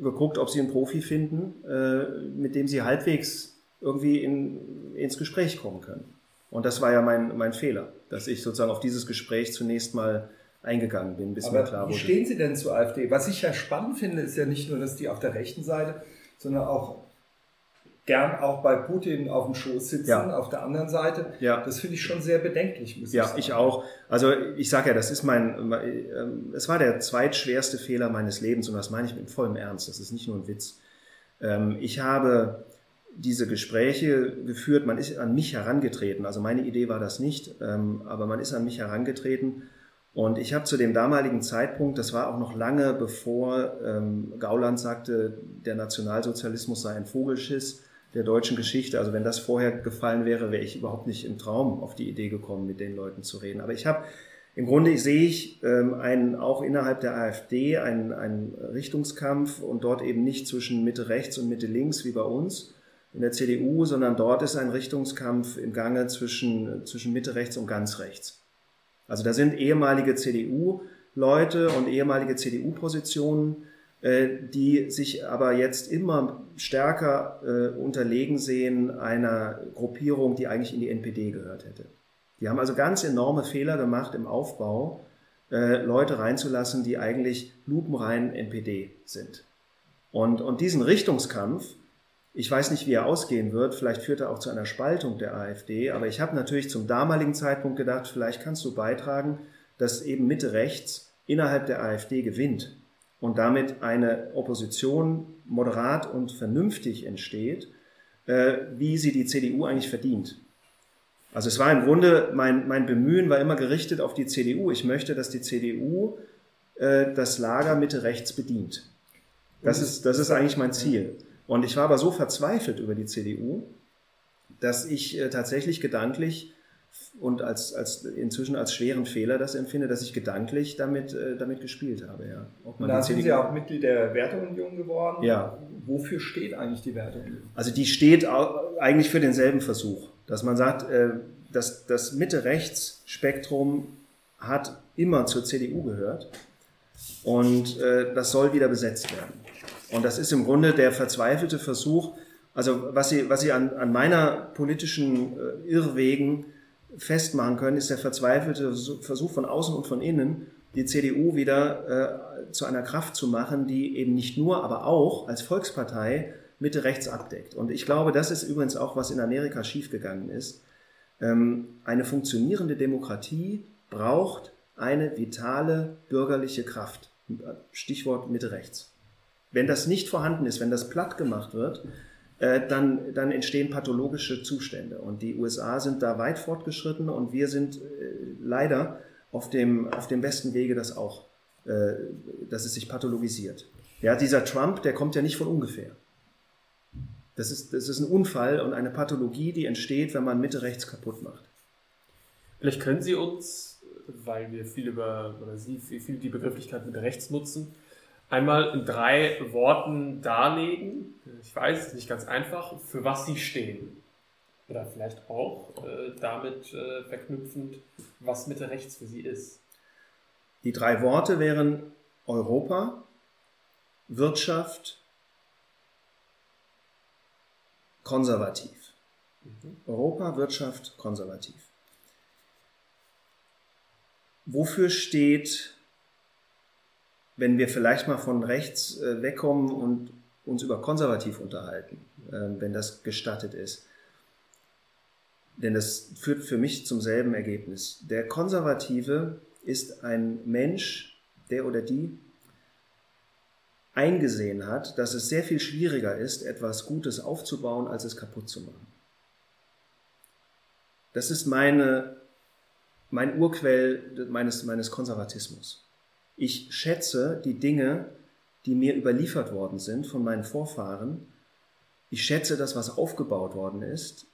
geguckt, ob sie einen Profi finden, äh, mit dem sie halbwegs irgendwie in, ins Gespräch kommen können. Und das war ja mein, mein Fehler, dass ich sozusagen auf dieses Gespräch zunächst mal eingegangen bin, bis Aber mir klar wurde. Wie stehen Sie denn zur AfD? Was ich ja spannend finde, ist ja nicht nur, dass die auf der rechten Seite, sondern auch gern auch bei Putin auf dem Schoß sitzen, ja. auf der anderen Seite. Ja. Das finde ich schon sehr bedenklich, muss ja, ich sagen. Ja, ich auch. Also ich sage ja, das ist mein, ähm, es war der zweitschwerste Fehler meines Lebens und das meine ich mit vollem Ernst. Das ist nicht nur ein Witz. Ähm, ich habe diese Gespräche geführt, man ist an mich herangetreten. Also meine Idee war das nicht, ähm, aber man ist an mich herangetreten. Und ich habe zu dem damaligen Zeitpunkt, das war auch noch lange bevor Gauland sagte, der Nationalsozialismus sei ein Vogelschiss, der deutschen Geschichte. Also wenn das vorher gefallen wäre, wäre ich überhaupt nicht im Traum auf die Idee gekommen, mit den Leuten zu reden. Aber ich habe im Grunde sehe ich ähm, einen, auch innerhalb der AfD einen, einen Richtungskampf und dort eben nicht zwischen Mitte rechts und Mitte links wie bei uns in der CDU, sondern dort ist ein Richtungskampf im Gange zwischen, zwischen Mitte rechts und ganz rechts. Also da sind ehemalige CDU-Leute und ehemalige CDU-Positionen, äh, die sich aber jetzt immer stärker äh, unterlegen sehen einer Gruppierung, die eigentlich in die NPD gehört hätte. Die haben also ganz enorme Fehler gemacht im Aufbau, äh, Leute reinzulassen, die eigentlich lupenrein NPD sind. Und, und diesen Richtungskampf, ich weiß nicht, wie er ausgehen wird, vielleicht führt er auch zu einer Spaltung der AfD, aber ich habe natürlich zum damaligen Zeitpunkt gedacht, vielleicht kannst du beitragen, dass eben Mitte rechts innerhalb der AfD gewinnt und damit eine Opposition moderat und vernünftig entsteht, äh, wie sie die CDU eigentlich verdient. Also es war im Grunde, mein, mein Bemühen war immer gerichtet auf die CDU. Ich möchte, dass die CDU äh, das Lager Mitte rechts bedient. Das ist, das ist eigentlich mein Ziel. Und ich war aber so verzweifelt über die CDU, dass ich äh, tatsächlich gedanklich und als, als inzwischen als schweren Fehler das empfinde, dass ich gedanklich damit, äh, damit gespielt habe. Ja. Ob man da sind Sie ja auch Mitglied der Werteunion geworden. Ja. Wofür steht eigentlich die Werteunion? Also die steht eigentlich für denselben Versuch, dass man sagt, äh, dass das Mitte-Rechts-Spektrum hat immer zur CDU gehört und das soll wieder besetzt werden. Und das ist im Grunde der verzweifelte Versuch, also was Sie, was Sie an, an meiner politischen äh, Irrwegen festmachen können, ist der verzweifelte Versuch von außen und von innen, die CDU wieder äh, zu einer Kraft zu machen, die eben nicht nur, aber auch als Volkspartei Mitte rechts abdeckt. Und ich glaube, das ist übrigens auch, was in Amerika schiefgegangen ist. Ähm, eine funktionierende Demokratie braucht eine vitale bürgerliche Kraft. Stichwort Mitte rechts. Wenn das nicht vorhanden ist, wenn das platt gemacht wird, äh, dann, dann entstehen pathologische Zustände. Und die USA sind da weit fortgeschritten und wir sind äh, leider auf dem, auf dem besten Wege, dass auch, äh, dass es sich pathologisiert. Ja, dieser Trump, der kommt ja nicht von ungefähr. Das ist, das ist ein Unfall und eine Pathologie, die entsteht, wenn man Mitte rechts kaputt macht. Vielleicht können Sie uns, weil wir viel über, oder Sie viel, die Begrifflichkeit Mitte rechts nutzen, einmal in drei Worten darlegen, ich weiß, es ist nicht ganz einfach, für was sie stehen. Oder vielleicht auch äh, damit äh, verknüpfend, was Mitte rechts für sie ist. Die drei Worte wären Europa, Wirtschaft konservativ. Europa, Wirtschaft, konservativ. Wofür steht, wenn wir vielleicht mal von rechts äh, wegkommen und uns über konservativ unterhalten, äh, wenn das gestattet ist? Denn das führt für mich zum selben Ergebnis. Der Konservative ist ein Mensch, der oder die eingesehen hat, dass es sehr viel schwieriger ist, etwas Gutes aufzubauen, als es kaputt zu machen. Das ist meine, mein Urquell meines, meines Konservatismus. Ich schätze die Dinge, die mir überliefert worden sind von meinen Vorfahren. Ich schätze das, was aufgebaut worden ist,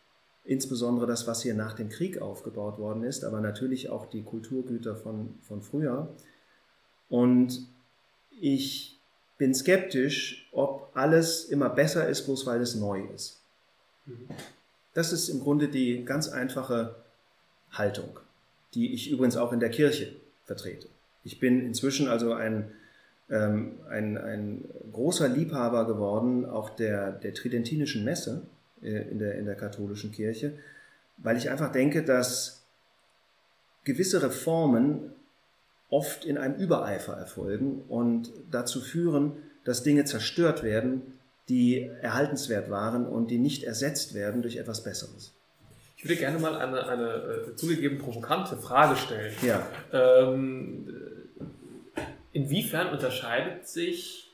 insbesondere das, was hier nach dem Krieg aufgebaut worden ist, aber natürlich auch die Kulturgüter von, von früher. Und ich bin skeptisch, ob alles immer besser ist, bloß weil es neu ist. Das ist im Grunde die ganz einfache Haltung, die ich übrigens auch in der Kirche vertrete. Ich bin inzwischen also ein, ähm, ein, ein großer Liebhaber geworden, auch der, der tridentinischen Messe äh, in, der, in der katholischen Kirche, weil ich einfach denke, dass gewisse Reformen oft in einem Übereifer erfolgen und dazu führen, dass Dinge zerstört werden, die erhaltenswert waren und die nicht ersetzt werden durch etwas Besseres. Ich würde gerne mal eine, eine äh, zugegeben provokante Frage stellen. Ja. Ähm, inwiefern unterscheidet sich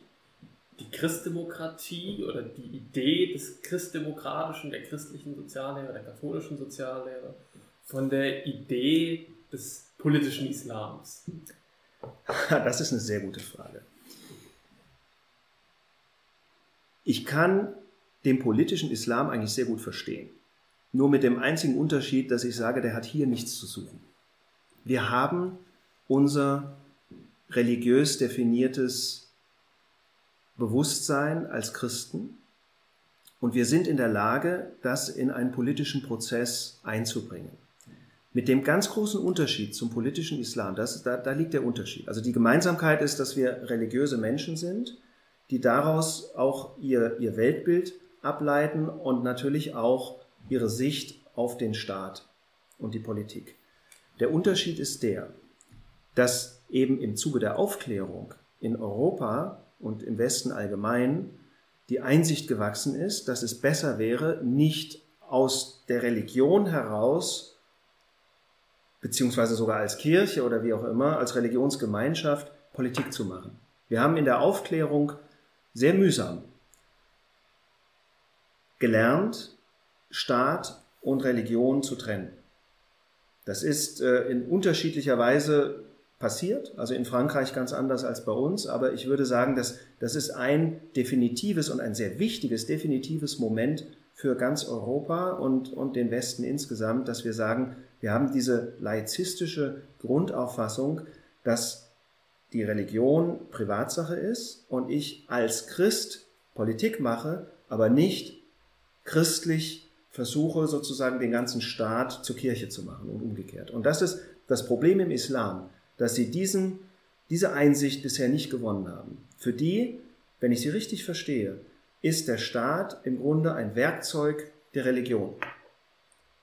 die Christdemokratie oder die Idee des Christdemokratischen, der christlichen Soziallehre, der katholischen Soziallehre von der Idee des politischen Islams? Das ist eine sehr gute Frage. Ich kann den politischen Islam eigentlich sehr gut verstehen. Nur mit dem einzigen Unterschied, dass ich sage, der hat hier nichts zu suchen. Wir haben unser religiös definiertes Bewusstsein als Christen und wir sind in der Lage, das in einen politischen Prozess einzubringen. Mit dem ganz großen Unterschied zum politischen Islam, das, da, da liegt der Unterschied. Also die Gemeinsamkeit ist, dass wir religiöse Menschen sind die daraus auch ihr, ihr Weltbild ableiten und natürlich auch ihre Sicht auf den Staat und die Politik. Der Unterschied ist der, dass eben im Zuge der Aufklärung in Europa und im Westen allgemein die Einsicht gewachsen ist, dass es besser wäre, nicht aus der Religion heraus, beziehungsweise sogar als Kirche oder wie auch immer, als Religionsgemeinschaft Politik zu machen. Wir haben in der Aufklärung sehr mühsam. Gelernt, Staat und Religion zu trennen. Das ist äh, in unterschiedlicher Weise passiert, also in Frankreich ganz anders als bei uns, aber ich würde sagen, dass das ist ein definitives und ein sehr wichtiges, definitives Moment für ganz Europa und, und den Westen insgesamt, dass wir sagen, wir haben diese laizistische Grundauffassung, dass die Religion Privatsache ist und ich als Christ Politik mache, aber nicht christlich versuche sozusagen den ganzen Staat zur Kirche zu machen und umgekehrt. Und das ist das Problem im Islam, dass sie diesen, diese Einsicht bisher nicht gewonnen haben. Für die, wenn ich sie richtig verstehe, ist der Staat im Grunde ein Werkzeug der Religion.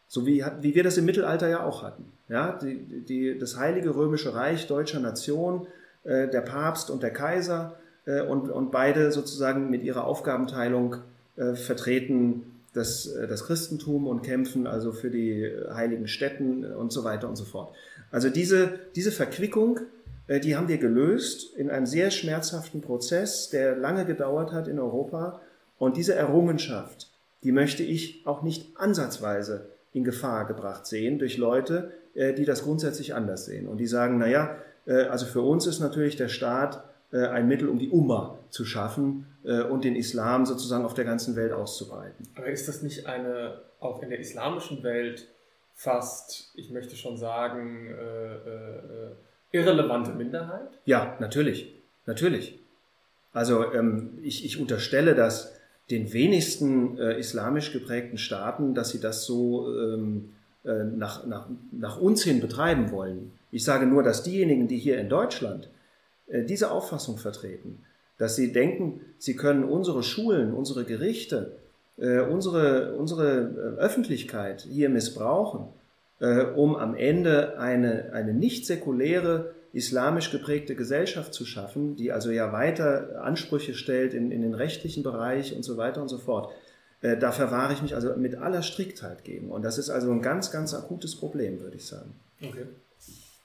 So wie, wie wir das im Mittelalter ja auch hatten. Ja, die, die, das Heilige Römische Reich deutscher Nation äh, der Papst und der Kaiser äh, und, und beide sozusagen mit ihrer Aufgabenteilung äh, vertreten das, das Christentum und kämpfen also für die heiligen Städten und so weiter und so fort. Also diese, diese Verquickung, die haben wir gelöst in einem sehr schmerzhaften Prozess, der lange gedauert hat in Europa. Und diese Errungenschaft, die möchte ich auch nicht ansatzweise in Gefahr gebracht sehen durch Leute, die das grundsätzlich anders sehen und die sagen, naja, äh, also für uns ist natürlich der Staat äh, ein Mittel, um die Umma zu schaffen äh, und den Islam sozusagen auf der ganzen Welt auszubreiten. Aber ist das nicht eine, auch in der islamischen Welt, fast, ich möchte schon sagen, äh, äh, irrelevante Minderheit? Ja, natürlich. Natürlich. Also ähm, ich, ich unterstelle dass den wenigsten äh, islamisch geprägten Staaten, dass sie das so ähm, äh, nach, nach, nach uns hin betreiben wollen. Ich sage nur, dass diejenigen, die hier in Deutschland äh, diese Auffassung vertreten, dass sie denken, sie können unsere Schulen, unsere Gerichte äh, unsere, unsere Öffentlichkeit hier missbrauchen, äh, um am Ende eine, eine nicht säkuläre, islamisch geprägte Gesellschaft zu schaffen, die also ja weiter Ansprüche stellt in, in den rechtlichen Bereich und so weiter und so fort. Äh, da verwahre ich mich also mit aller Striktheit gegen. Und das ist also ein ganz, ganz akutes Problem, würde ich sagen. Okay.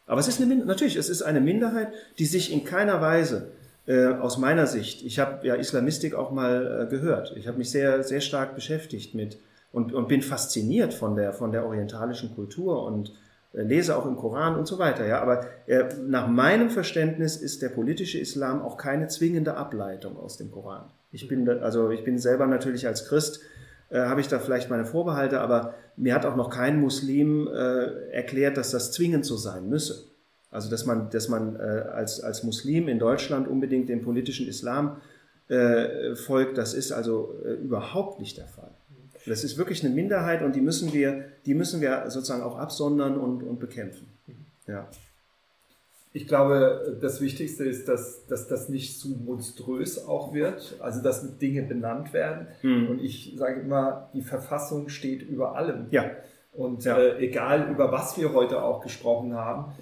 Aber es ist eine, natürlich, es ist eine Minderheit, die sich in keiner Weise äh, aus meiner Sicht, ich habe ja Islamistik auch mal äh, gehört, ich habe mich sehr, sehr stark beschäftigt mit und, und bin fasziniert von der, von der orientalischen Kultur und äh, lese auch im Koran und so weiter. Ja, aber äh, nach meinem Verständnis ist der politische Islam auch keine zwingende Ableitung aus dem Koran. Ich bin, also ich bin selber natürlich als Christ äh, habe ich da vielleicht meine Vorbehalte, aber mir hat auch noch kein Muslim äh, erklärt, dass das zwingend so sein müsse. Also dass man, dass man äh, als, als Muslim in Deutschland unbedingt dem politischen Islam äh, folgt, das ist also äh, überhaupt nicht der Fall. Das ist wirklich eine Minderheit und die müssen wir, die müssen wir sozusagen auch absondern und, und bekämpfen. Ja. Ich glaube, das Wichtigste ist, dass, dass das nicht zu monströs auch wird, also dass Dinge benannt werden. Mhm. Und ich sage immer, die Verfassung steht über allem. Ja. Und ja. Äh, egal, über was wir heute auch gesprochen haben,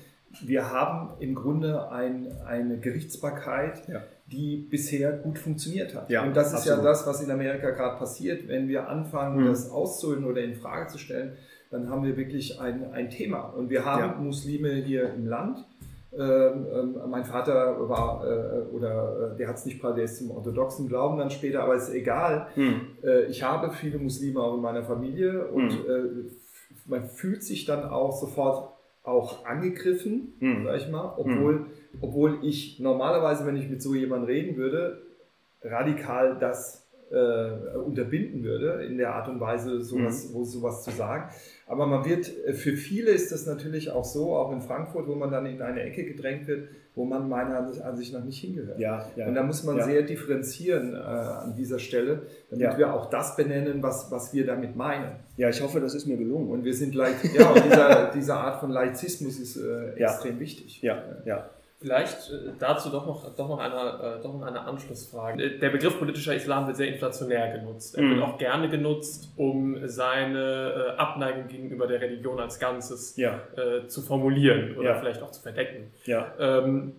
wir haben im Grunde ein, eine Gerichtsbarkeit, ja. die bisher gut funktioniert hat. Ja, und das ist absolut. ja das, was in Amerika gerade passiert. Wenn wir anfangen, mhm. das auszuhöhlen oder in Frage zu stellen, dann haben wir wirklich ein, ein Thema. Und wir haben ja. Muslime hier im Land mein Vater war, äh, oder äh, der hat es nicht, der ist zum orthodoxen Glauben dann später, aber ist egal. Hm. Äh, ich habe viele Muslime auch in meiner Familie und hm. Man fühlt sich dann auch sofort auch angegriffen, hm. sag ich mal, obwohl, hm. obwohl ich normalerweise, wenn ich mit so jemandem reden würde, radikal das äh, unterbinden würde, in der Art und Weise sowas, mhm. sowas zu sagen. Aber man wird, äh, für viele ist das natürlich auch so, auch in Frankfurt, wo man dann in eine Ecke gedrängt wird, wo man meiner Ansicht nach nicht hingehört. Ja, ja, und da muss man ja. sehr differenzieren äh, an dieser Stelle, damit ja. wir auch das benennen, was, was wir damit meinen. Ja, ich hoffe, das ist mir gelungen. Und wir sind leicht, ja, und dieser, diese Art von Laizismus ist äh, extrem wichtig. Ja, ja. Vielleicht äh, dazu doch noch, doch, noch eine, äh, doch noch eine Anschlussfrage. Äh, der Begriff politischer Islam wird sehr inflationär genutzt. Er mhm. wird auch gerne genutzt, um seine Abneigung gegenüber der Religion als Ganzes ja. zu formulieren oder ja. vielleicht auch zu verdecken. Ja. Ähm,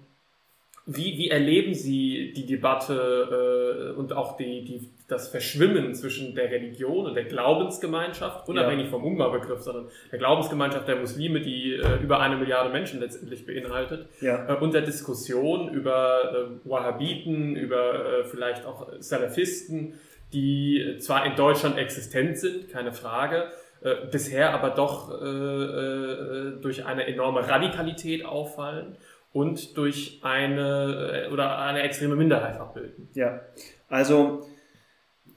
wie, wie erleben Sie die Debatte äh, und auch die, die, das Verschwimmen zwischen der Religion und der Glaubensgemeinschaft, unabhängig ja. vom Umbaubegriff, sondern der Glaubensgemeinschaft der Muslime, die äh, über eine Milliarde Menschen letztendlich beinhaltet, ja. äh, und der Diskussion über äh, Wahhabiten, über äh, vielleicht auch Salafisten, die zwar in Deutschland existent sind, keine Frage, äh, bisher aber doch äh, durch eine enorme Radikalität auffallen und durch eine oder eine extreme Minderheit abbilden. Ja, also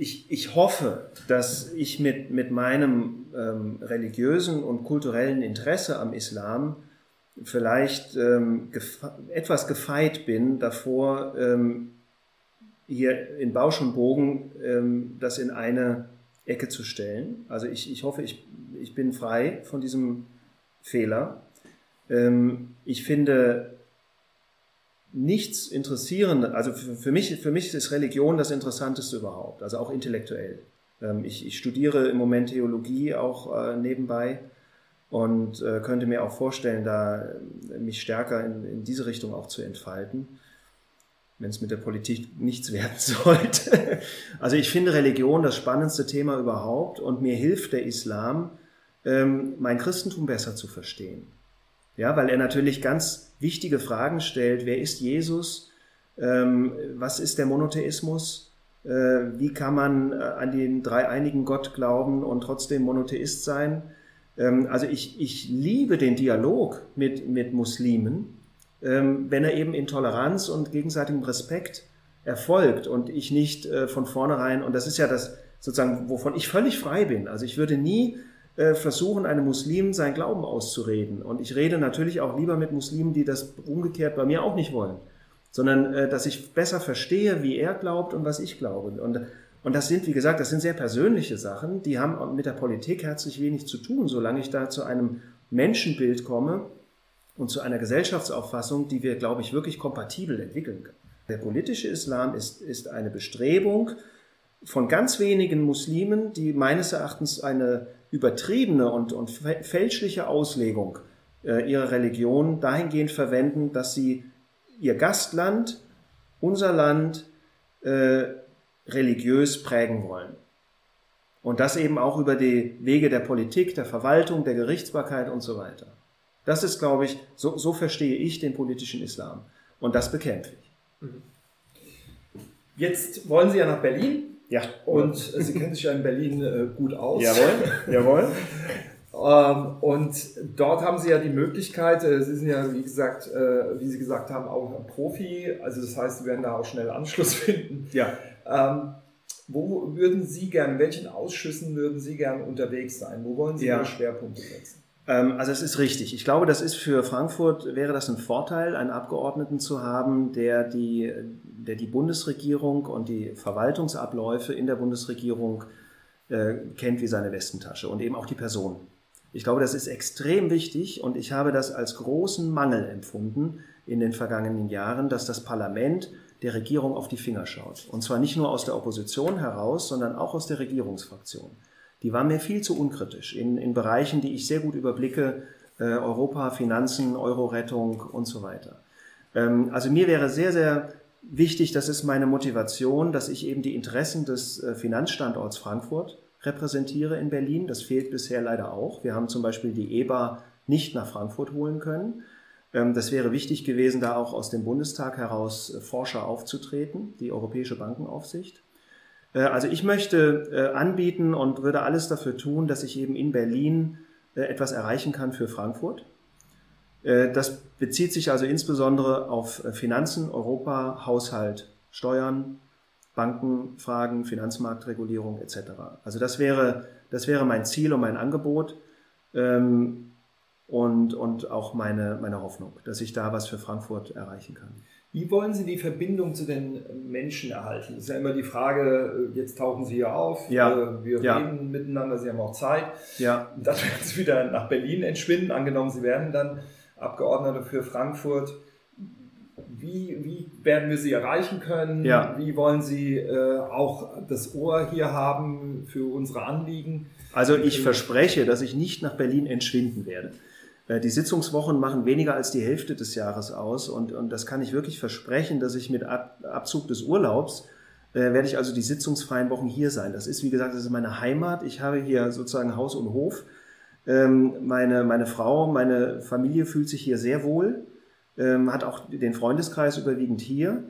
ich, ich hoffe, dass ich mit, mit meinem ähm, religiösen und kulturellen Interesse am Islam vielleicht ähm, gefe etwas gefeit bin davor, ähm, hier in Bausch und Bogen ähm, das in eine Ecke zu stellen. Also ich, ich hoffe, ich, ich bin frei von diesem Fehler. Ähm, ich finde nichts Interessierendes, also für, für, mich, für mich ist Religion das Interessanteste überhaupt, also auch intellektuell. Ähm, ich, ich, studiere im Moment Theologie auch äh, nebenbei und äh, könnte mir auch vorstellen, da äh, mich stärker in, in diese Richtung auch zu entfalten, wenn es mit der Politik nichts werden sollte. also ich finde Religion das spannendste Thema überhaupt und mir hilft der Islam, ähm, mein Christentum besser zu verstehen. Ja, weil er natürlich ganz wichtige Fragen stellt. Wer ist Jesus? Ähm, was ist der Monotheismus? Äh, wie kann man äh, an den dreieinigen Gott glauben und trotzdem Monotheist sein? Ähm, also ich, ich liebe den Dialog mit, mit Muslimen, ähm, wenn er eben in Toleranz und gegenseitigem Respekt erfolgt und ich nicht äh, von vornherein, und das ist ja das sozusagen, wovon ich völlig frei bin. Also ich würde nie versuchen, einem Muslim sein Glauben auszureden. Und ich rede natürlich auch lieber mit Muslimen, die das umgekehrt bei mir auch nicht wollen, sondern äh, dass ich besser verstehe, wie er glaubt und was ich glaube. Und, und das sind, wie gesagt, das sind sehr persönliche Sachen, die haben mit der Politik herzlich wenig zu tun, solange ich da zu einem Menschenbild komme und zu einer Gesellschaftsauffassung, die wir, glaube ich, wirklich kompatibel entwickeln können. Der politische Islam ist, ist eine Bestrebung, von ganz wenigen Muslimen, die meines Erachtens eine übertriebene und, und fälschliche Auslegung äh, ihrer Religion dahingehend verwenden, dass sie ihr Gastland, unser Land, äh, religiös prägen wollen. Und das eben auch über die Wege der Politik, der Verwaltung, der Gerichtsbarkeit und so weiter. Das ist, glaube ich, so, so verstehe ich den politischen Islam. Und das bekämpfe ich. Mhm. Jetzt wollen Sie ja nach Berlin. Ja. Und äh, Sie kennen sich ja in Berlin äh, gut aus. Jawohl, jawohl. Ähm, und dort haben Sie ja die Möglichkeit, äh, Sie sind ja, wie gesagt, wie Sie gesagt haben, auch ein Profi. Also das heißt, Sie werden da auch schnell Anschluss finden. Ja. Ähm, wo würden Sie gerne, in welchen Ausschüssen würden Sie gerne unterwegs sein? Wo wollen Sie ja. Ihre Schwerpunkte setzen? Ähm, also es ist richtig. Ich glaube, das ist für Frankfurt, wäre das ein Vorteil, einen Abgeordneten zu haben, der die, der die Bundesregierung und die Verwaltungsabläufe in der Bundesregierung äh, kennt wie seine Westentasche und eben auch die Person. Ich glaube, das ist extrem wichtig und ich habe das als großen Mangel empfunden in den vergangenen Jahren, dass das Parlament der Regierung auf die Finger schaut. Und zwar nicht nur aus der Opposition heraus, sondern auch aus der Regierungsfraktion die war mir viel zu unkritisch in, in Bereichen, die ich sehr gut überblicke, äh, Europa, Finanzen, Euro-Rettung und so weiter. Ähm, also mir wäre sehr, sehr wichtig, das ist meine Motivation, dass ich eben die Interessen des äh, Finanzstandorts Frankfurt repräsentiere in Berlin. Das fehlt bisher leider auch. Wir haben zum Beispiel die EBA nicht nach Frankfurt holen können. Ähm, das wäre wichtig gewesen, da auch aus dem Bundestag heraus äh, Forscher aufzutreten, die Europäische Bankenaufsicht. Äh, also ich möchte äh, anbieten und würde alles dafür tun, dass ich eben in Berlin äh, etwas erreichen kann für Frankfurt. Das bezieht sich also insbesondere auf Finanzen, Europa, Haushalt, Steuern, Bankenfragen, Finanzmarktregulierung etc. Also das wäre, das wäre mein Ziel und mein Angebot ähm, und, und auch meine, meine Hoffnung, dass ich da was für Frankfurt erreichen kann. Wie wollen Sie die Verbindung zu den Menschen erhalten? Das ist ja immer die Frage, äh, jetzt tauchen Sie hier auf, ja. Äh, wir ja. reden miteinander, Sie haben auch Zeit. Ja. Dann werden Sie wieder nach Berlin entschwinden, angenommen, Sie werden dann Abgeordneter für Frankfurt. Wie, wie werden wir Sie erreichen können? Ja. Wie wollen Sie äh, auch das Ohr hier haben für unsere Anliegen? Also ich verspreche, dass ich nicht nach Berlin entschwinden werde. Äh, die Sitzungswochen machen weniger als die Hälfte des Jahres aus und, und das kann ich wirklich versprechen, dass ich mit Abzug des Urlaubs äh, werde ich also die sitzungsfreien Wochen hier sein. Das ist, wie gesagt, das ist meine Heimat. Ich habe hier sozusagen Haus und Hof. Ähm, meine, meine Frau, meine Familie fühlt sich hier sehr wohl, ähm, hat auch den Freundeskreis überwiegend hier.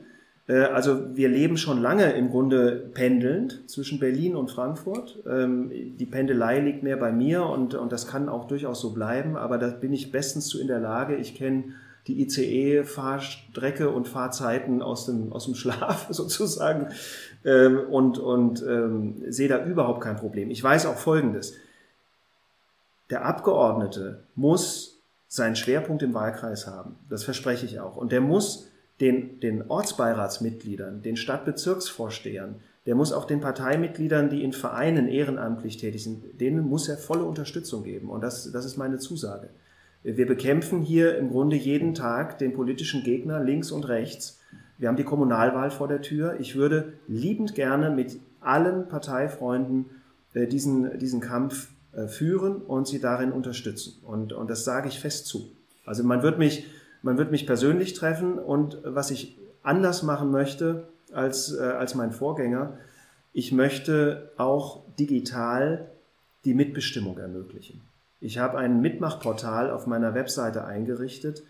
Äh, also wir leben schon lange im Grunde pendelnd zwischen Berlin und Frankfurt. Ähm, die Pendelei liegt mehr bei mir und, und das kann auch durchaus so bleiben, aber da bin ich bestens zu in der Lage. Ich kenne die ICE-Fahrstrecke und Fahrzeiten aus dem, aus dem Schlaf sozusagen ähm, und, und ähm, sehe da überhaupt kein Problem. Ich weiß auch Folgendes. Der Abgeordnete muss seinen Schwerpunkt im Wahlkreis haben. Das verspreche ich auch. Und der muss den, den Ortsbeiratsmitgliedern, den Stadtbezirksvorstehern, der muss auch den Parteimitgliedern, die in Vereinen ehrenamtlich tätig sind, denen muss er volle Unterstützung geben. Und das, das ist meine Zusage. Wir bekämpfen hier im Grunde jeden Tag den politischen Gegner links und rechts. Wir haben die Kommunalwahl vor der Tür. Ich würde liebend gerne mit allen Parteifreunden äh, diesen, diesen Kampf äh, führen und sie darin unterstützen. Und, und das sage ich fest zu. Also man wird mich man wird mich persönlich treffen und was ich anders machen möchte als, äh, als mein Vorgänger, ich möchte auch digital die Mitbestimmung ermöglichen. Ich habe ein Mitmachportal auf meiner Webseite eingerichtet.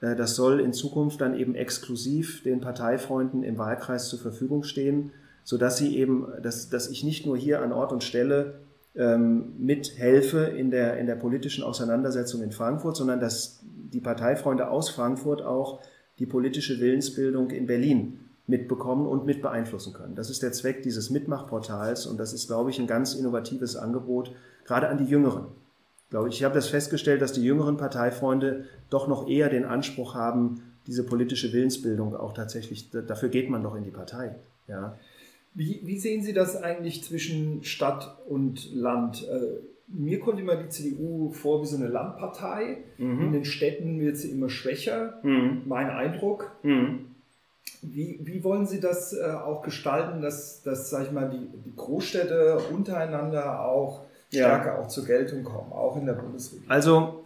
Äh, das soll in Zukunft dann eben exklusiv den Parteifreunden im Wahlkreis zur Verfügung stehen, sodass sie eben, dass, dass ich nicht nur hier an Ort und Stelle ähm, mithelfe in der, in der politischen Auseinandersetzung in Frankfurt, sondern dass die Parteifreunde aus Frankfurt auch die politische Willensbildung in Berlin mitbekommen und mit beeinflussen können. Das ist der Zweck dieses Mitmachportals und das ist, glaube ich, ein ganz innovatives Angebot, gerade an die Jüngeren. Glaube ich, ich habe das festgestellt, dass die jüngeren Parteifreunde doch noch eher den Anspruch haben, diese politische Willensbildung auch tatsächlich, dafür geht man doch in die Partei. Ja. Wie, wie sehen Sie das eigentlich zwischen Stadt und Land? Äh, mir kommt immer die CDU vor wie so eine Landpartei. Mhm. In den Städten wird sie immer schwächer, mhm. mein Eindruck. Mhm. Wie, wie wollen Sie das äh, auch gestalten, dass, dass sag ich mal, die, die Großstädte untereinander auch stärker ja. auch zur Geltung kommen, auch in der Bundesregierung? Also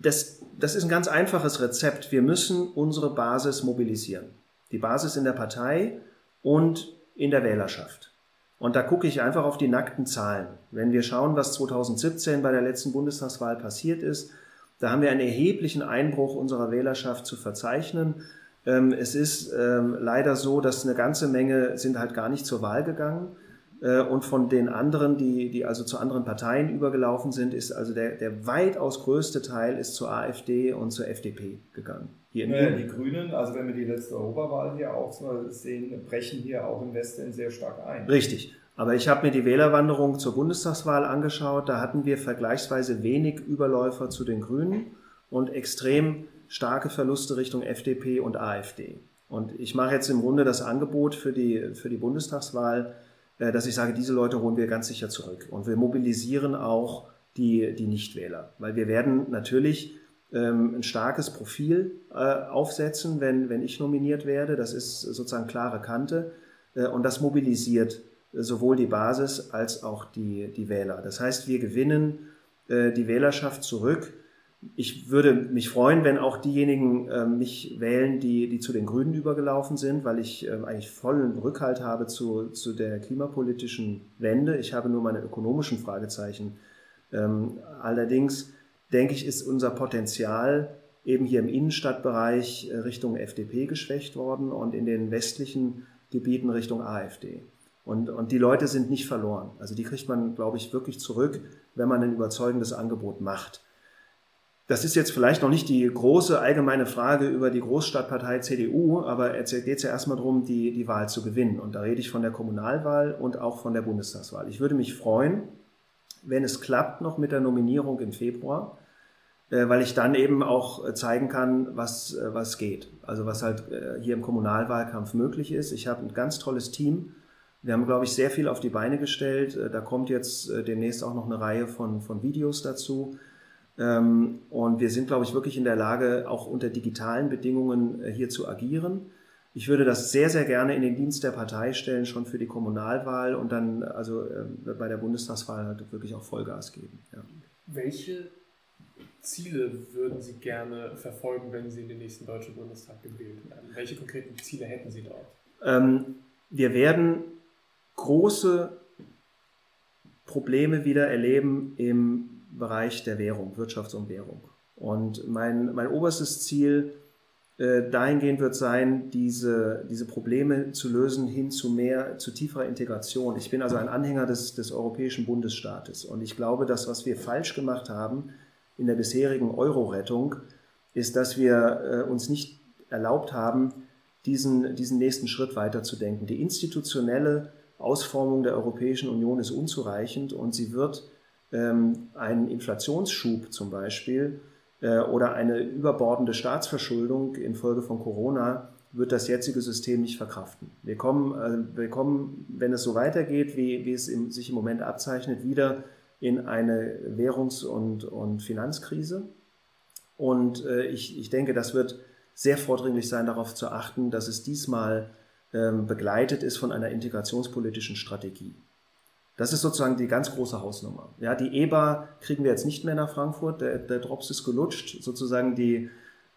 das, das ist ein ganz einfaches Rezept. Wir müssen unsere Basis mobilisieren. Die Basis in der Partei und in der Wählerschaft. Und da gucke ich einfach auf die nackten Zahlen. Wenn wir schauen, was 2017 bei der letzten Bundestagswahl passiert ist, da haben wir einen erheblichen Einbruch unserer Wählerschaft zu verzeichnen. Ähm, es ist ähm, leider so, dass eine ganze Menge sind halt gar nicht zur Wahl gegangen. Äh, und von den anderen, die, die also zu anderen Parteien übergelaufen sind, ist also der, der weitaus größte Teil ist zur AfD und zur FDP gegangen. Hier in naja, die Grünen, also wenn wir die letzte Europawahl hier auch sehen, brechen hier auch im Westen sehr stark ein. Richtig. Aber ich habe mir die Wählerwanderung zur Bundestagswahl angeschaut. Da hatten wir vergleichsweise wenig Überläufer zu den Grünen und extrem starke Verluste Richtung FDP und AfD. Und ich mache jetzt im Grunde das Angebot für die, für die Bundestagswahl, äh, dass ich sage, diese Leute holen wir ganz sicher zurück. Und wir mobilisieren auch die, die Nichtwähler. Weil wir werden natürlich ein starkes Profil äh, aufsetzen, wenn, wenn ich nominiert werde. Das ist sozusagen klare Kante. Äh, und das mobilisiert sowohl die Basis als auch die, die Wähler. Das heißt, wir gewinnen die Wählerschaft zurück ich würde mich freuen, wenn auch diejenigen äh, mich wählen, die, die zu den Grünen übergelaufen sind, weil ich äh, eigentlich vollen Rückhalt habe zu, zu der klimapolitischen Wende. Ich habe nur meine ökonomischen Fragezeichen. Ähm, allerdings denke ich, ist unser Potenzial eben hier im Innenstadtbereich äh, Richtung FDP geschwächt worden und in den westlichen Gebieten Richtung AfD. Und, und die Leute sind nicht verloren. Also die kriegt man, glaube ich, wirklich zurück, wenn man ein überzeugendes Angebot macht. Das ist jetzt vielleicht noch nicht die große allgemeine Frage über die Großstadtpartei CDU, aber es geht ja erstmal darum, die, die Wahl zu gewinnen. Und da rede ich von der Kommunalwahl und auch von der Bundestagswahl. Ich würde mich freuen, wenn es klappt noch mit der Nominierung im Februar, weil ich dann eben auch äh, zeigen kann, was, äh, was geht. Also was halt hier im Kommunalwahlkampf möglich ist. Ich habe ein ganz tolles Team. Wir haben, glaube ich, sehr viel auf die Beine gestellt. Da kommt jetzt demnächst auch noch eine Reihe von, von Videos dazu ähm, und wir sind, glaube ich, wirklich in der Lage, auch unter digitalen Bedingungen äh, hier zu agieren. Ich würde das sehr, sehr gerne in den Dienst der Partei stellen, schon für die Kommunalwahl und dann also äh, bei der Bundestagswahl halt wirklich auch Vollgas geben. Ja. Welche Ziele würden Sie gerne verfolgen, wenn Sie in den nächsten Deutschen Bundestag gewählt werden? Welche konkreten Ziele hätten Sie dort? Ähm, wir werden große Probleme wieder erleben im Bereich der Währung, Wirtschafts- und Währung. Und mein, mein oberstes Ziel äh, dahingehend wird sein, diese, diese Probleme zu lösen hin zu mehr, zu tieferer Integration. Ich bin also ein Anhänger des, des Europäischen Bundesstaates und ich glaube, das, was wir falsch gemacht haben in der bisherigen Euro-Rettung, ist, dass wir äh, uns nicht erlaubt haben, diesen, diesen nächsten Schritt weiterzudenken. Die institutionelle Ausformung der Europäischen Union ist unzureichend und sie wird ähm, einen Inflationsschub zum Beispiel äh, oder eine überbordende Staatsverschuldung infolge von Corona wird das jetzige System nicht verkraften. Wir kommen, äh, wir kommen wenn es so weitergeht, wie, wie es im, sich im Moment abzeichnet, wieder in eine Währungs- und, und Finanzkrise. Und äh, ich, ich denke, das wird sehr vordringlich sein, darauf zu achten, dass es diesmal ähm, begleitet ist von einer integrationspolitischen Strategie. Das ist sozusagen die ganz große Hausnummer. Ja, die EBA kriegen wir jetzt nicht mehr nach Frankfurt, der, der Drops ist gelutscht, sozusagen die,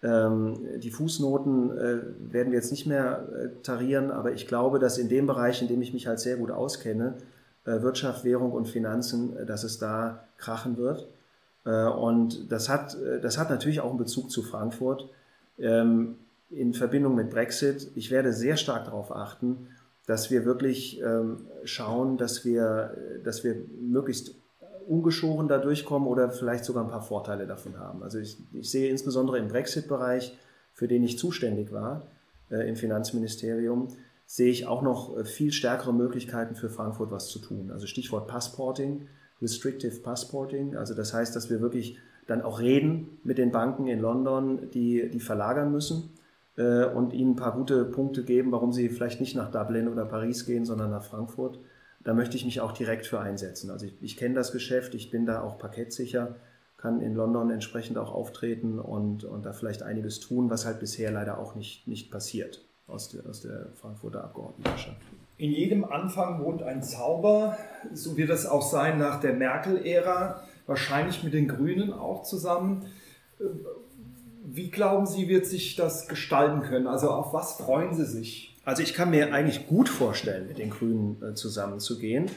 ähm, die Fußnoten äh, werden wir jetzt nicht mehr äh, tarieren, aber ich glaube, dass in dem Bereich, in dem ich mich halt sehr gut auskenne, Wirtschaft, Währung und Finanzen, äh, dass es da krachen wird. Äh, und das hat, äh, das hat natürlich auch einen Bezug zu Frankfurt ähm, in Verbindung mit Brexit. Ich werde sehr stark darauf achten, dass wir wirklich ähm, schauen, dass wir, dass wir möglichst ungeschoren da durchkommen oder vielleicht sogar ein paar Vorteile davon haben. Also ich, ich sehe insbesondere im Brexit-Bereich, für den ich zuständig war, äh, im Finanzministerium, sehe ich auch noch äh, viel stärkere Möglichkeiten für Frankfurt was zu tun. Also Stichwort Passporting, Restrictive Passporting, also das heißt, dass wir wirklich dann auch reden mit den Banken in London, die, die verlagern müssen äh, und ihnen ein paar gute Punkte geben, warum sie vielleicht nicht nach Dublin oder Paris gehen, sondern nach Frankfurt. Da möchte ich mich auch direkt für einsetzen. Also ich, ich kenne das Geschäft, ich bin da auch parkettsicher, kann in London entsprechend auch auftreten und, und da vielleicht einiges tun, was halt bisher leider auch nicht, nicht passiert. Aus der, aus der Frankfurter Abgeordnetenschaft. In jedem Anfang wohnt ein Zauber, so wird es auch sein nach der Merkel-Ära, wahrscheinlich mit den Grünen auch zusammen. Wie glauben Sie, wird sich das gestalten können? Also auf was freuen Sie sich? Also ich kann mir eigentlich gut vorstellen, mit den Grünen äh, zusammenzugehen.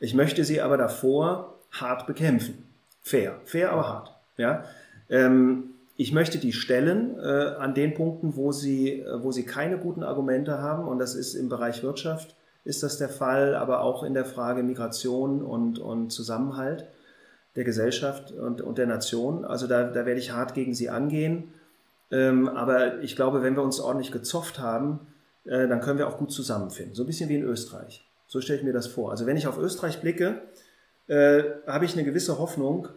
Ich möchte sie aber davor hart bekämpfen. Fair, fair, aber hart. Ja? Ähm, ich möchte die stellen äh, an den Punkten, wo sie, äh, wo sie keine guten Argumente haben. Und das ist im Bereich Wirtschaft ist das der Fall, aber auch in der Frage Migration und, und Zusammenhalt der Gesellschaft und, und der Nation. Also da, da werde ich hart gegen sie angehen. Ähm, aber ich glaube, wenn wir uns ordentlich gezofft haben, äh, dann können wir auch gut zusammenfinden. So ein bisschen wie in Österreich. So stelle ich mir das vor. Also wenn ich auf Österreich blicke, äh, habe ich eine gewisse Hoffnung,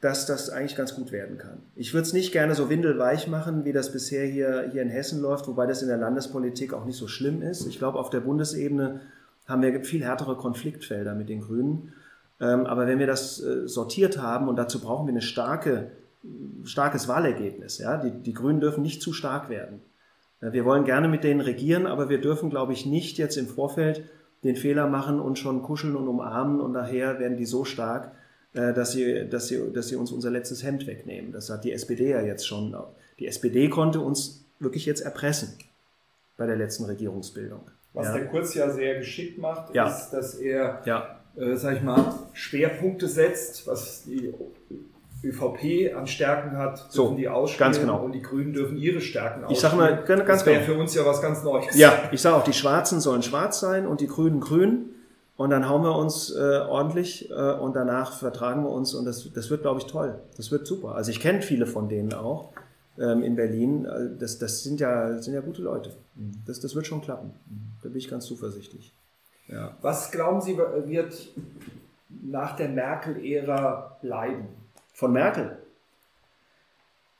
dass das eigentlich ganz gut werden kann. Ich würde es nicht gerne so windelweich machen, wie das bisher hier, hier in Hessen läuft, wobei das in der Landespolitik auch nicht so schlimm ist. Ich glaube, auf der Bundesebene haben wir viel härtere Konfliktfelder mit den Grünen. Ähm, aber wenn wir das äh, sortiert haben, und dazu brauchen wir ein starke, starkes Wahlergebnis, ja? die, die Grünen dürfen nicht zu stark werden. Wir wollen gerne mit denen regieren, aber wir dürfen, glaube ich, nicht jetzt im Vorfeld den Fehler machen und schon kuscheln und umarmen und nachher werden die so stark, äh, dass sie, dass, sie, dass sie uns unser letztes Hemd wegnehmen. Das hat die SPD ja jetzt schon. Die SPD konnte uns wirklich jetzt erpressen bei der letzten Regierungsbildung. Was ja. der Kurz ja sehr geschickt macht, Ja. ist, dass er, Ja, äh, sag ich mal, Schwerpunkte setzt, was die ÖVP an Stärken hat, So, dürfen die ausspielen ganz genau. und die Grünen dürfen ihre Stärken ausspielen. Ich sag mal, ganz- ganz das wäre genau. für uns ja was ganz Neues. ja ich sage auch, die Schwarzen sollen schwarz sein und die Grünen grün. Und dann hauen wir uns äh, ordentlich äh, und danach vertragen wir uns und das, das wird, glaube ich, toll. Das wird super. Also ich kenne viele von denen auch ähm, in Berlin. Äh, Das, das sind, ja, das sind ja gute Leute. Das, das wird schon klappen. Da bin ich ganz zuversichtlich. Ja. Was glauben Sie, wird nach der Merkel-Ära bleiben? Von Merkel.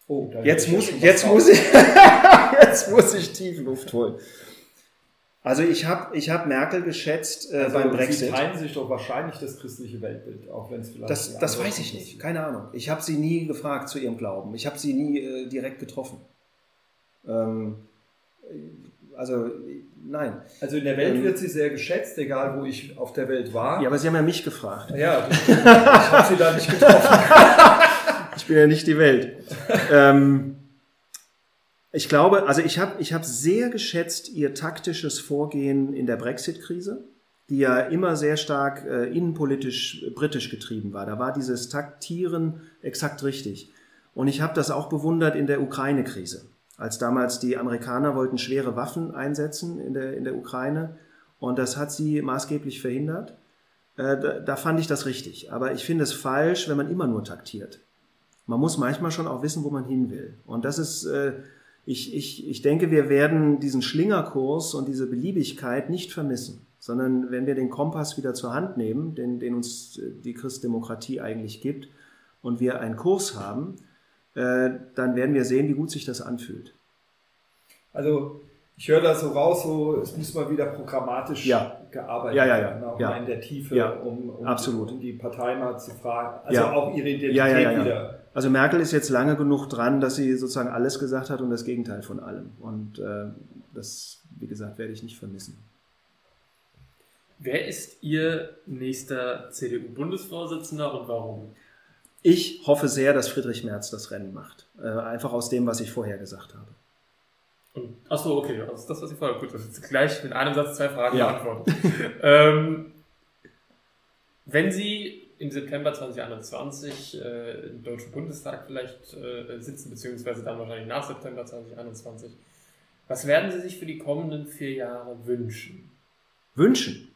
Oh, da Jetzt muss, jetzt muss ich, jetzt muss ich tief Luft holen. Also ich habe ich hab Merkel geschätzt äh, Also beim Sie Brexit. teilen sich doch wahrscheinlich das christliche Weltbild, auch wenn es vielleicht. Das, das weiß ich nicht, keine Ahnung. Ich habe sie nie gefragt zu ihrem Glauben. Ich habe sie nie äh, direkt getroffen. Ähm, also nein. Also in der Welt Ähm, wird sie sehr geschätzt, egal wo ich auf der Welt war. Ja, aber sie haben ja mich gefragt. Ja, ich habe sie da nicht getroffen. Ich bin ja nicht die Welt. ähm, ich glaube, also ich habe ich hab sehr geschätzt ihr taktisches Vorgehen in der Brexit-Krise, die ja immer sehr stark äh, innenpolitisch äh, britisch getrieben war. Da war dieses Taktieren exakt richtig. Und ich habe das auch bewundert in der Ukraine-Krise, als damals die Amerikaner wollten schwere Waffen einsetzen in der, in der Ukraine. Und das hat sie maßgeblich verhindert. Äh, da, da fand ich das richtig. Aber ich finde es falsch, wenn man immer nur taktiert. Man muss manchmal schon auch wissen, wo man hin will. Und das ist, äh, ich, ich, ich denke, wir werden diesen Schlingerkurs und diese Beliebigkeit nicht vermissen, sondern wenn wir den Kompass wieder zur Hand nehmen, den, den uns äh, die Christdemokratie eigentlich gibt, und wir einen Kurs haben, äh, dann werden wir sehen, wie gut sich das anfühlt. Also ich höre da so raus, so es muss mal wieder programmatisch Ja. gearbeitet Ja, ja, ja. werden, auch mal in der Tiefe, um, um, Absolut. um die Partei mal zu fragen. Also auch ihre Identität wieder. Also Merkel ist jetzt lange genug dran, dass sie sozusagen alles gesagt hat und das Gegenteil von allem. Und äh, das, wie gesagt, werde ich nicht vermissen. Wer ist Ihr nächster CDU-Bundesvorsitzender und warum? Ich hoffe sehr, dass Friedrich Merz das Rennen macht. Äh, einfach aus dem, was ich vorher gesagt habe. Und, achso, okay, also das, was ich vorher gut, das ist gleich mit einem Satz zwei Fragen Ja. beantwortet. ähm, wenn Sie im September 2021 äh, im Deutschen Bundestag vielleicht äh, sitzen, beziehungsweise dann wahrscheinlich nach September 2021, was werden Sie sich für die kommenden vier Jahre wünschen? Wünschen.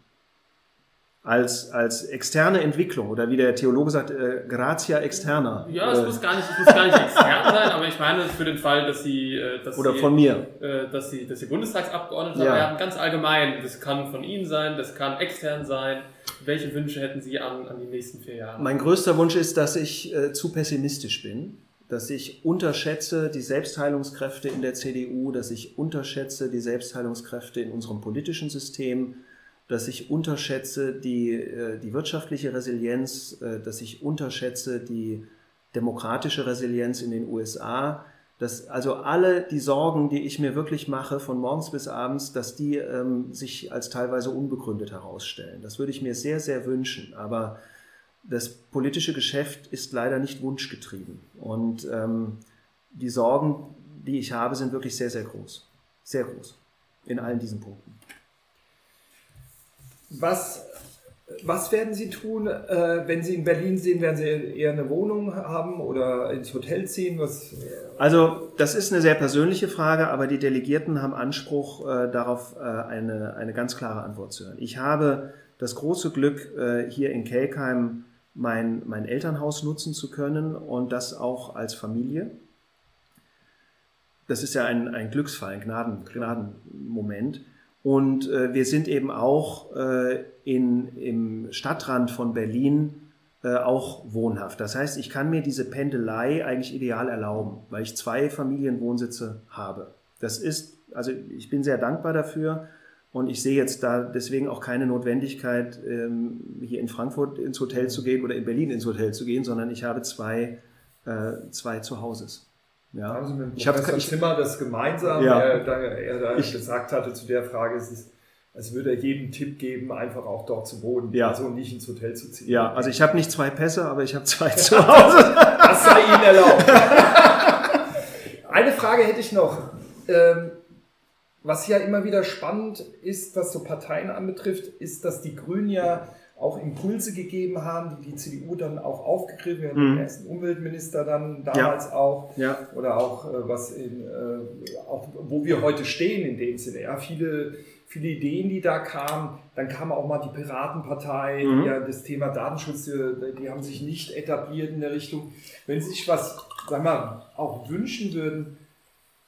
Als, als externe Entwicklung oder wie der Theologe sagt, äh, gratia externa. Ja, es äh, muss gar nicht, es muss gar nicht extern sein, aber ich meine für den Fall, dass Sie, äh, dass oder Sie, von mir. äh, dass Sie, dass Sie Bundestagsabgeordneter Ja. werden, ganz allgemein. Das kann von Ihnen sein, das kann extern sein. Welche Wünsche hätten Sie an, an die nächsten vier Jahre? Mein größter Wunsch ist, dass ich äh, zu pessimistisch bin, dass ich unterschätze die Selbstheilungskräfte in der CDU, dass ich unterschätze die Selbstheilungskräfte in unserem politischen System, dass ich unterschätze die, äh, die wirtschaftliche Resilienz, äh, dass ich unterschätze die demokratische Resilienz in den USA, dass also alle die Sorgen, die ich mir wirklich mache, von morgens bis abends, dass die ähm, sich als teilweise unbegründet herausstellen. Das würde ich mir sehr, sehr wünschen. Aber das politische Geschäft ist leider nicht wunschgetrieben. Und ähm, die Sorgen, die ich habe, sind wirklich sehr, sehr groß. Sehr groß. In allen diesen Punkten. Was was werden Sie tun, äh, wenn Sie in Berlin sind? Werden Sie eher eine Wohnung haben oder ins Hotel ziehen? Was? Also das ist eine sehr persönliche Frage, aber die Delegierten haben Anspruch äh, darauf, äh, eine, eine ganz klare Antwort zu hören. Ich habe das große Glück, äh, hier in Kelkheim mein, mein Elternhaus nutzen zu können und das auch als Familie. Das ist ja ein, ein Glücksfall, ein Gnaden, Gnadenmoment. Und äh, wir sind eben auch äh, in, im Stadtrand von Berlin äh, auch wohnhaft. Das heißt, ich kann mir diese Pendelei eigentlich ideal erlauben, weil ich zwei Familienwohnsitze habe. Das ist, also ich bin sehr dankbar dafür und ich sehe jetzt da deswegen auch keine Notwendigkeit, ähm, hier in Frankfurt ins Hotel zu gehen oder in Berlin ins Hotel zu gehen, sondern ich habe zwei, äh, zwei Zuhauses. Ja. Haben Sie mit ich habe Zimmer das gemeinsam, ja. er, er da ich, gesagt hatte zu der Frage, es ist, als würde er jedem Tipp geben, einfach auch dort zu wohnen, ja. also nicht ins Hotel zu ziehen. Ja, also ich habe nicht zwei Pässe, aber ich habe zwei zu Hause. das sei Ihnen erlaubt. Eine Frage hätte ich noch. Ähm, was ja immer wieder spannend ist, was so Parteien anbetrifft, ist, dass die Grünen ja auch Impulse gegeben haben, die die CDU dann auch aufgegriffen hat, mhm. den ersten Umweltminister dann damals ja. auch ja. oder auch äh, was in, äh, auch wo wir heute stehen in dem Sinne. Ja, viele viele Ideen, die da kamen. Dann kam auch mal die Piratenpartei, mhm. ja das Thema Datenschutz, die, die, haben sich nicht etabliert in der Richtung. Wenn Sie sich was, sagen wir mal, auch wünschen würden,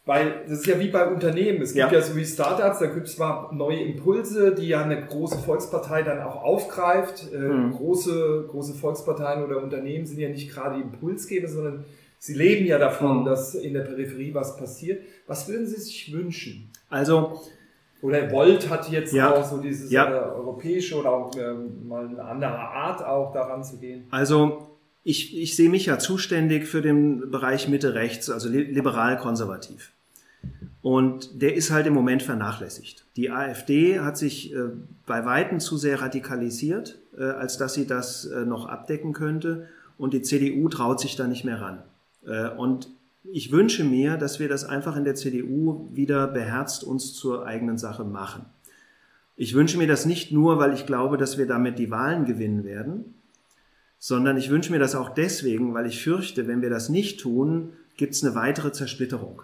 weil das ist ja wie bei Unternehmen. Es gibt ja, ja so wie Startups, da gibt es zwar neue Impulse, die ja eine große Volkspartei dann auch aufgreift. Äh, mhm. große, große Volksparteien oder Unternehmen sind ja nicht gerade Impulsgeber, sondern sie leben ja davon, mhm. dass in der Peripherie was passiert. Was würden Sie sich wünschen? Also, oder Volt hat jetzt ja. auch so dieses ja. äh, europäische oder auch äh, mal eine andere Art auch daran zu gehen. Also ich, ich sehe mich ja zuständig für den Bereich Mitte-Rechts, also liberal-konservativ. Und der ist halt im Moment vernachlässigt. Die AfD hat sich äh, bei Weitem zu sehr radikalisiert, äh, als dass sie das äh, noch abdecken könnte. Und die CDU traut sich da nicht mehr ran. Äh, und ich wünsche mir, dass wir das einfach in der CDU wieder beherzt uns zur eigenen Sache machen. Ich wünsche mir das nicht nur, weil ich glaube, dass wir damit die Wahlen gewinnen werden, sondern ich wünsche mir das auch deswegen, weil ich fürchte, wenn wir das nicht tun, gibt es eine weitere Zersplitterung.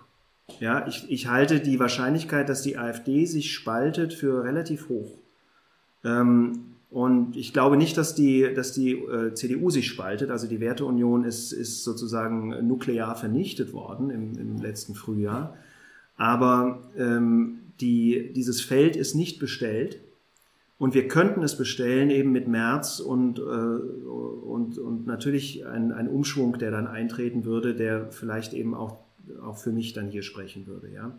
Ja, ich, ich halte die Wahrscheinlichkeit, dass die AfD sich spaltet, für relativ hoch. Ähm, und ich glaube nicht, dass die, dass die äh, CDU sich spaltet. Also die Werteunion ist, ist sozusagen nuklear vernichtet worden im, im letzten Frühjahr. Aber ähm, die, dieses Feld ist nicht bestellt. Und wir könnten es bestellen eben mit März und, äh, und, und natürlich ein, ein Umschwung, der dann eintreten würde, der vielleicht eben auch, auch für mich dann hier sprechen würde. Ja.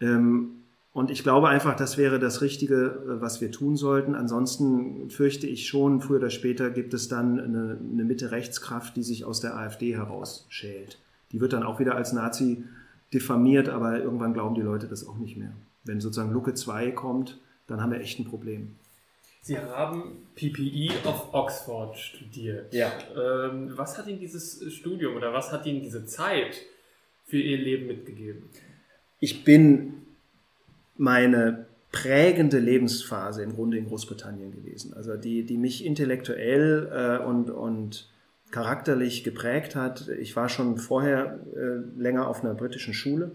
Ähm, und ich glaube einfach, das wäre das Richtige, äh, was wir tun sollten. Ansonsten fürchte ich schon, früher oder später gibt es dann eine, eine Mitte-Rechtskraft, die sich aus der AfD herausschält. Die wird dann auch wieder als Nazi diffamiert, aber irgendwann glauben die Leute das auch nicht mehr. Wenn sozusagen Lucke 2 kommt, dann haben wir echt ein Problem. Sie haben PPE of Oxford studiert. Ja. Ähm, was hat Ihnen dieses Studium oder was hat Ihnen diese Zeit für Ihr Leben mitgegeben? Ich bin meine prägende Lebensphase im Grunde in Großbritannien gewesen. Also die, die mich intellektuell äh, und, und charakterlich geprägt hat. Ich war schon vorher äh, länger auf einer britischen Schule,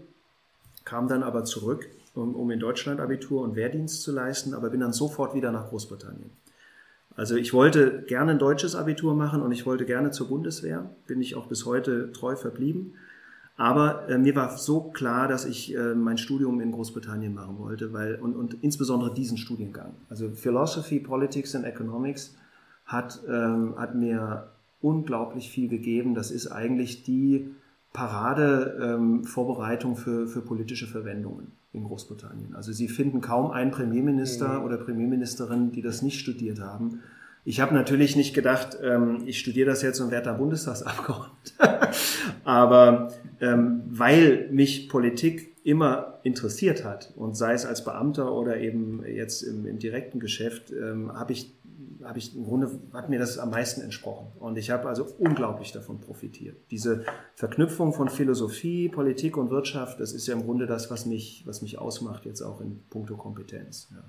kam dann aber zurück, um, um in Deutschland Abitur und Wehrdienst zu leisten, aber bin dann sofort wieder nach Großbritannien. Also ich wollte gerne ein deutsches Abitur machen und ich wollte gerne zur Bundeswehr, bin ich auch bis heute treu verblieben. Aber äh, mir war so klar, dass ich äh, mein Studium in Großbritannien machen wollte, weil, und, und insbesondere diesen Studiengang. Also Philosophy, Politics and Economics hat, ähm, hat mir unglaublich viel gegeben. Das ist eigentlich die Parade-Vorbereitung ähm, für, für politische Verwendungen in Großbritannien. Also Sie finden kaum einen Premierminister mhm. oder Premierministerin, die das nicht studiert haben. Ich habe natürlich nicht gedacht, ähm, ich studiere das jetzt und werde da Bundestagsabgeordneter. Aber ähm, weil mich Politik immer interessiert hat und sei es als Beamter oder eben jetzt im, im direkten Geschäft, ähm, habe ich habe ich im Grunde hat mir das am meisten entsprochen und ich habe also unglaublich davon profitiert. Diese Verknüpfung von Philosophie, Politik und Wirtschaft, das ist ja im Grunde das, was mich was mich ausmacht jetzt auch in puncto Kompetenz. Ja.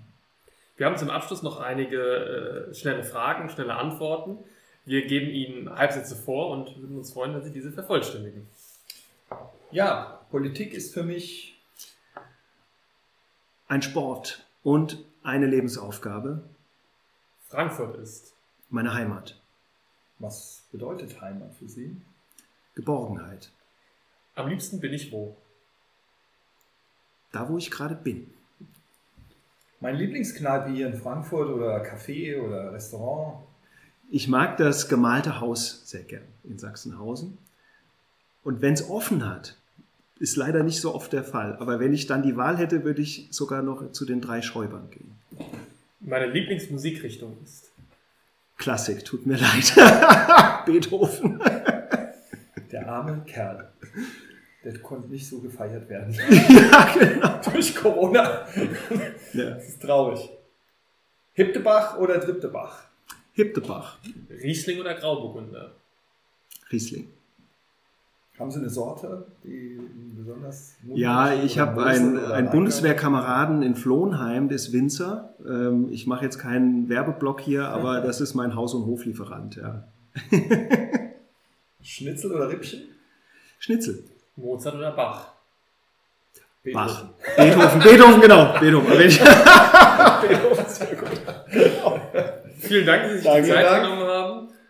Wir haben zum Abschluss noch einige äh, schnelle Fragen, schnelle Antworten. Wir geben Ihnen Halbsätze vor und würden uns freuen, wenn Sie diese vervollständigen. Ja, Politik ist für mich ein Sport und eine Lebensaufgabe. Frankfurt ist meine Heimat. Was bedeutet Heimat für Sie? Geborgenheit. Am liebsten bin ich wo? Da, wo ich gerade bin. Mein Lieblingskneipe hier in Frankfurt oder Café oder Restaurant? Ich mag das gemalte Haus sehr gern in Sachsenhausen. Und wenn es offen hat, ist leider nicht so oft der Fall. Aber wenn ich dann die Wahl hätte, würde ich sogar noch zu den drei Schäubern gehen. Meine Lieblingsmusikrichtung ist? Klassik, tut mir leid. Beethoven. Der arme Kerl. Der konnte nicht so gefeiert werden. ja, genau. Durch Corona. Ja. Das ist traurig. Hiptebach oder Drittebach? Hiptebach. Riesling oder Grauburgunder? Riesling. Haben Sie eine Sorte, die besonders Ja, ich habe einen, einen? Bundeswehrkameraden in Flohnheim, der ist Winzer. Ähm, Ich mache jetzt keinen Werbeblock hier, aber das ist mein Haus- und Hoflieferant. Ja. Schnitzel oder Rippchen? Schnitzel. Mozart oder Bach? Bach. Beethoven, Beethoven, genau. Beethoven. Beethoven, sehr gut. Vielen Dank, dass Sie sich Danke. die Zeit Dank. genommen haben.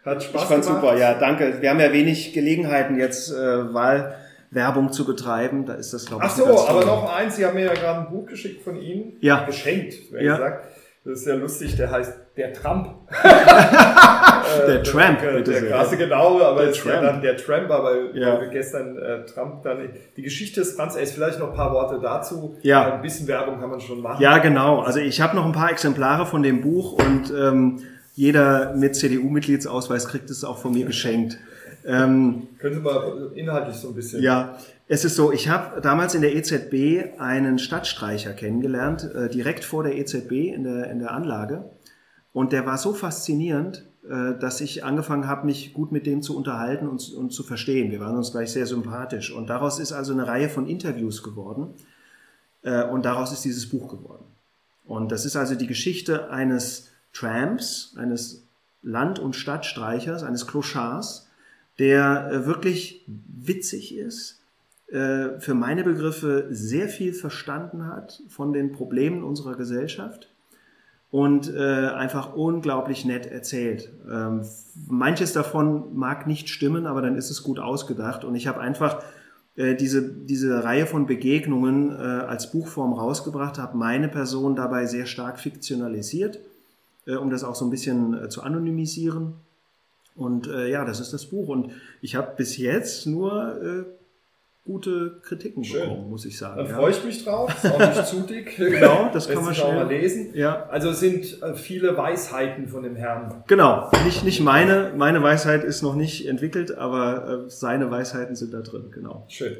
Hat ich Spaß fand gemacht. super, ja, danke. Wir haben ja wenig Gelegenheiten jetzt äh, Wahlwerbung zu betreiben. Da ist das, glaube ich, Ach so, aber noch eins. Sie haben mir ja gerade ein Buch geschickt von Ihnen. Ja. Geschenkt, wer Ja. gesagt. Das ist ja lustig. Der heißt Der Trump. Der Tramp, Der, bitte der sehr. krasse genau, aber Der ist ja Tramp. dann der Tramp, aber Ja. weil wir gestern äh, Trump dann die Geschichte des Trumps, ey, vielleicht noch ein paar Worte dazu. Ja. Äh, Ein bisschen Werbung kann man schon machen. Ja, genau. Also ich habe noch ein paar Exemplare von dem Buch und ähm, jeder mit CDU-Mitgliedsausweis kriegt es auch von mir geschenkt. Ähm, Können Sie mal inhaltlich so ein bisschen. ja, es ist so, ich habe damals in der EZB einen Stadtstreicher kennengelernt, äh, direkt vor der EZB in der, in der Anlage. Und der war so faszinierend, äh, dass ich angefangen habe, mich gut mit dem zu unterhalten und, und zu verstehen. Wir waren uns gleich sehr sympathisch. Und daraus ist also eine Reihe von Interviews geworden. Äh, und daraus ist dieses Buch geworden. Und das ist also die Geschichte eines Tramps, eines Land- und Stadtstreichers, eines Clochards, der äh, wirklich witzig ist, äh, für meine Begriffe sehr viel verstanden hat von den Problemen unserer Gesellschaft und äh, einfach unglaublich nett erzählt. Ähm, manches davon mag nicht stimmen, aber dann ist es gut ausgedacht und ich habe einfach diese, diese Reihe von Begegnungen als Buchform rausgebracht, habe meine Person dabei sehr stark fiktionalisiert, um das auch so ein bisschen äh, zu anonymisieren. Und äh, ja, das ist das Buch. Und ich habe bis jetzt nur äh, gute Kritiken Schön. bekommen, muss ich sagen. Dann ja. freue ich mich drauf. Ist auch nicht zu dick. Genau, das kann man schnell- mal lesen. Ja, Also es sind äh, viele Weisheiten von dem Herrn. genau. Nicht, nicht meine. Meine Weisheit ist noch nicht entwickelt, aber äh, seine Weisheiten sind da drin, genau. Schön.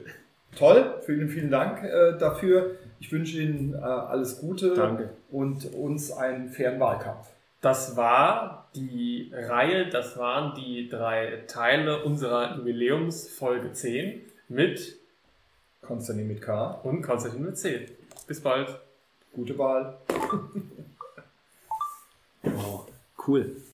Toll, vielen, vielen Dank äh, dafür. Ich wünsche Ihnen äh, alles Gute Danke. und uns einen fairen Wahlkampf. Das war die Reihe, das waren die drei Teile unserer Jubiläumsfolge 10 mit Konstantin mit K. und Konstantin mit C. Bis bald. Gute Wahl. Wow. Cool.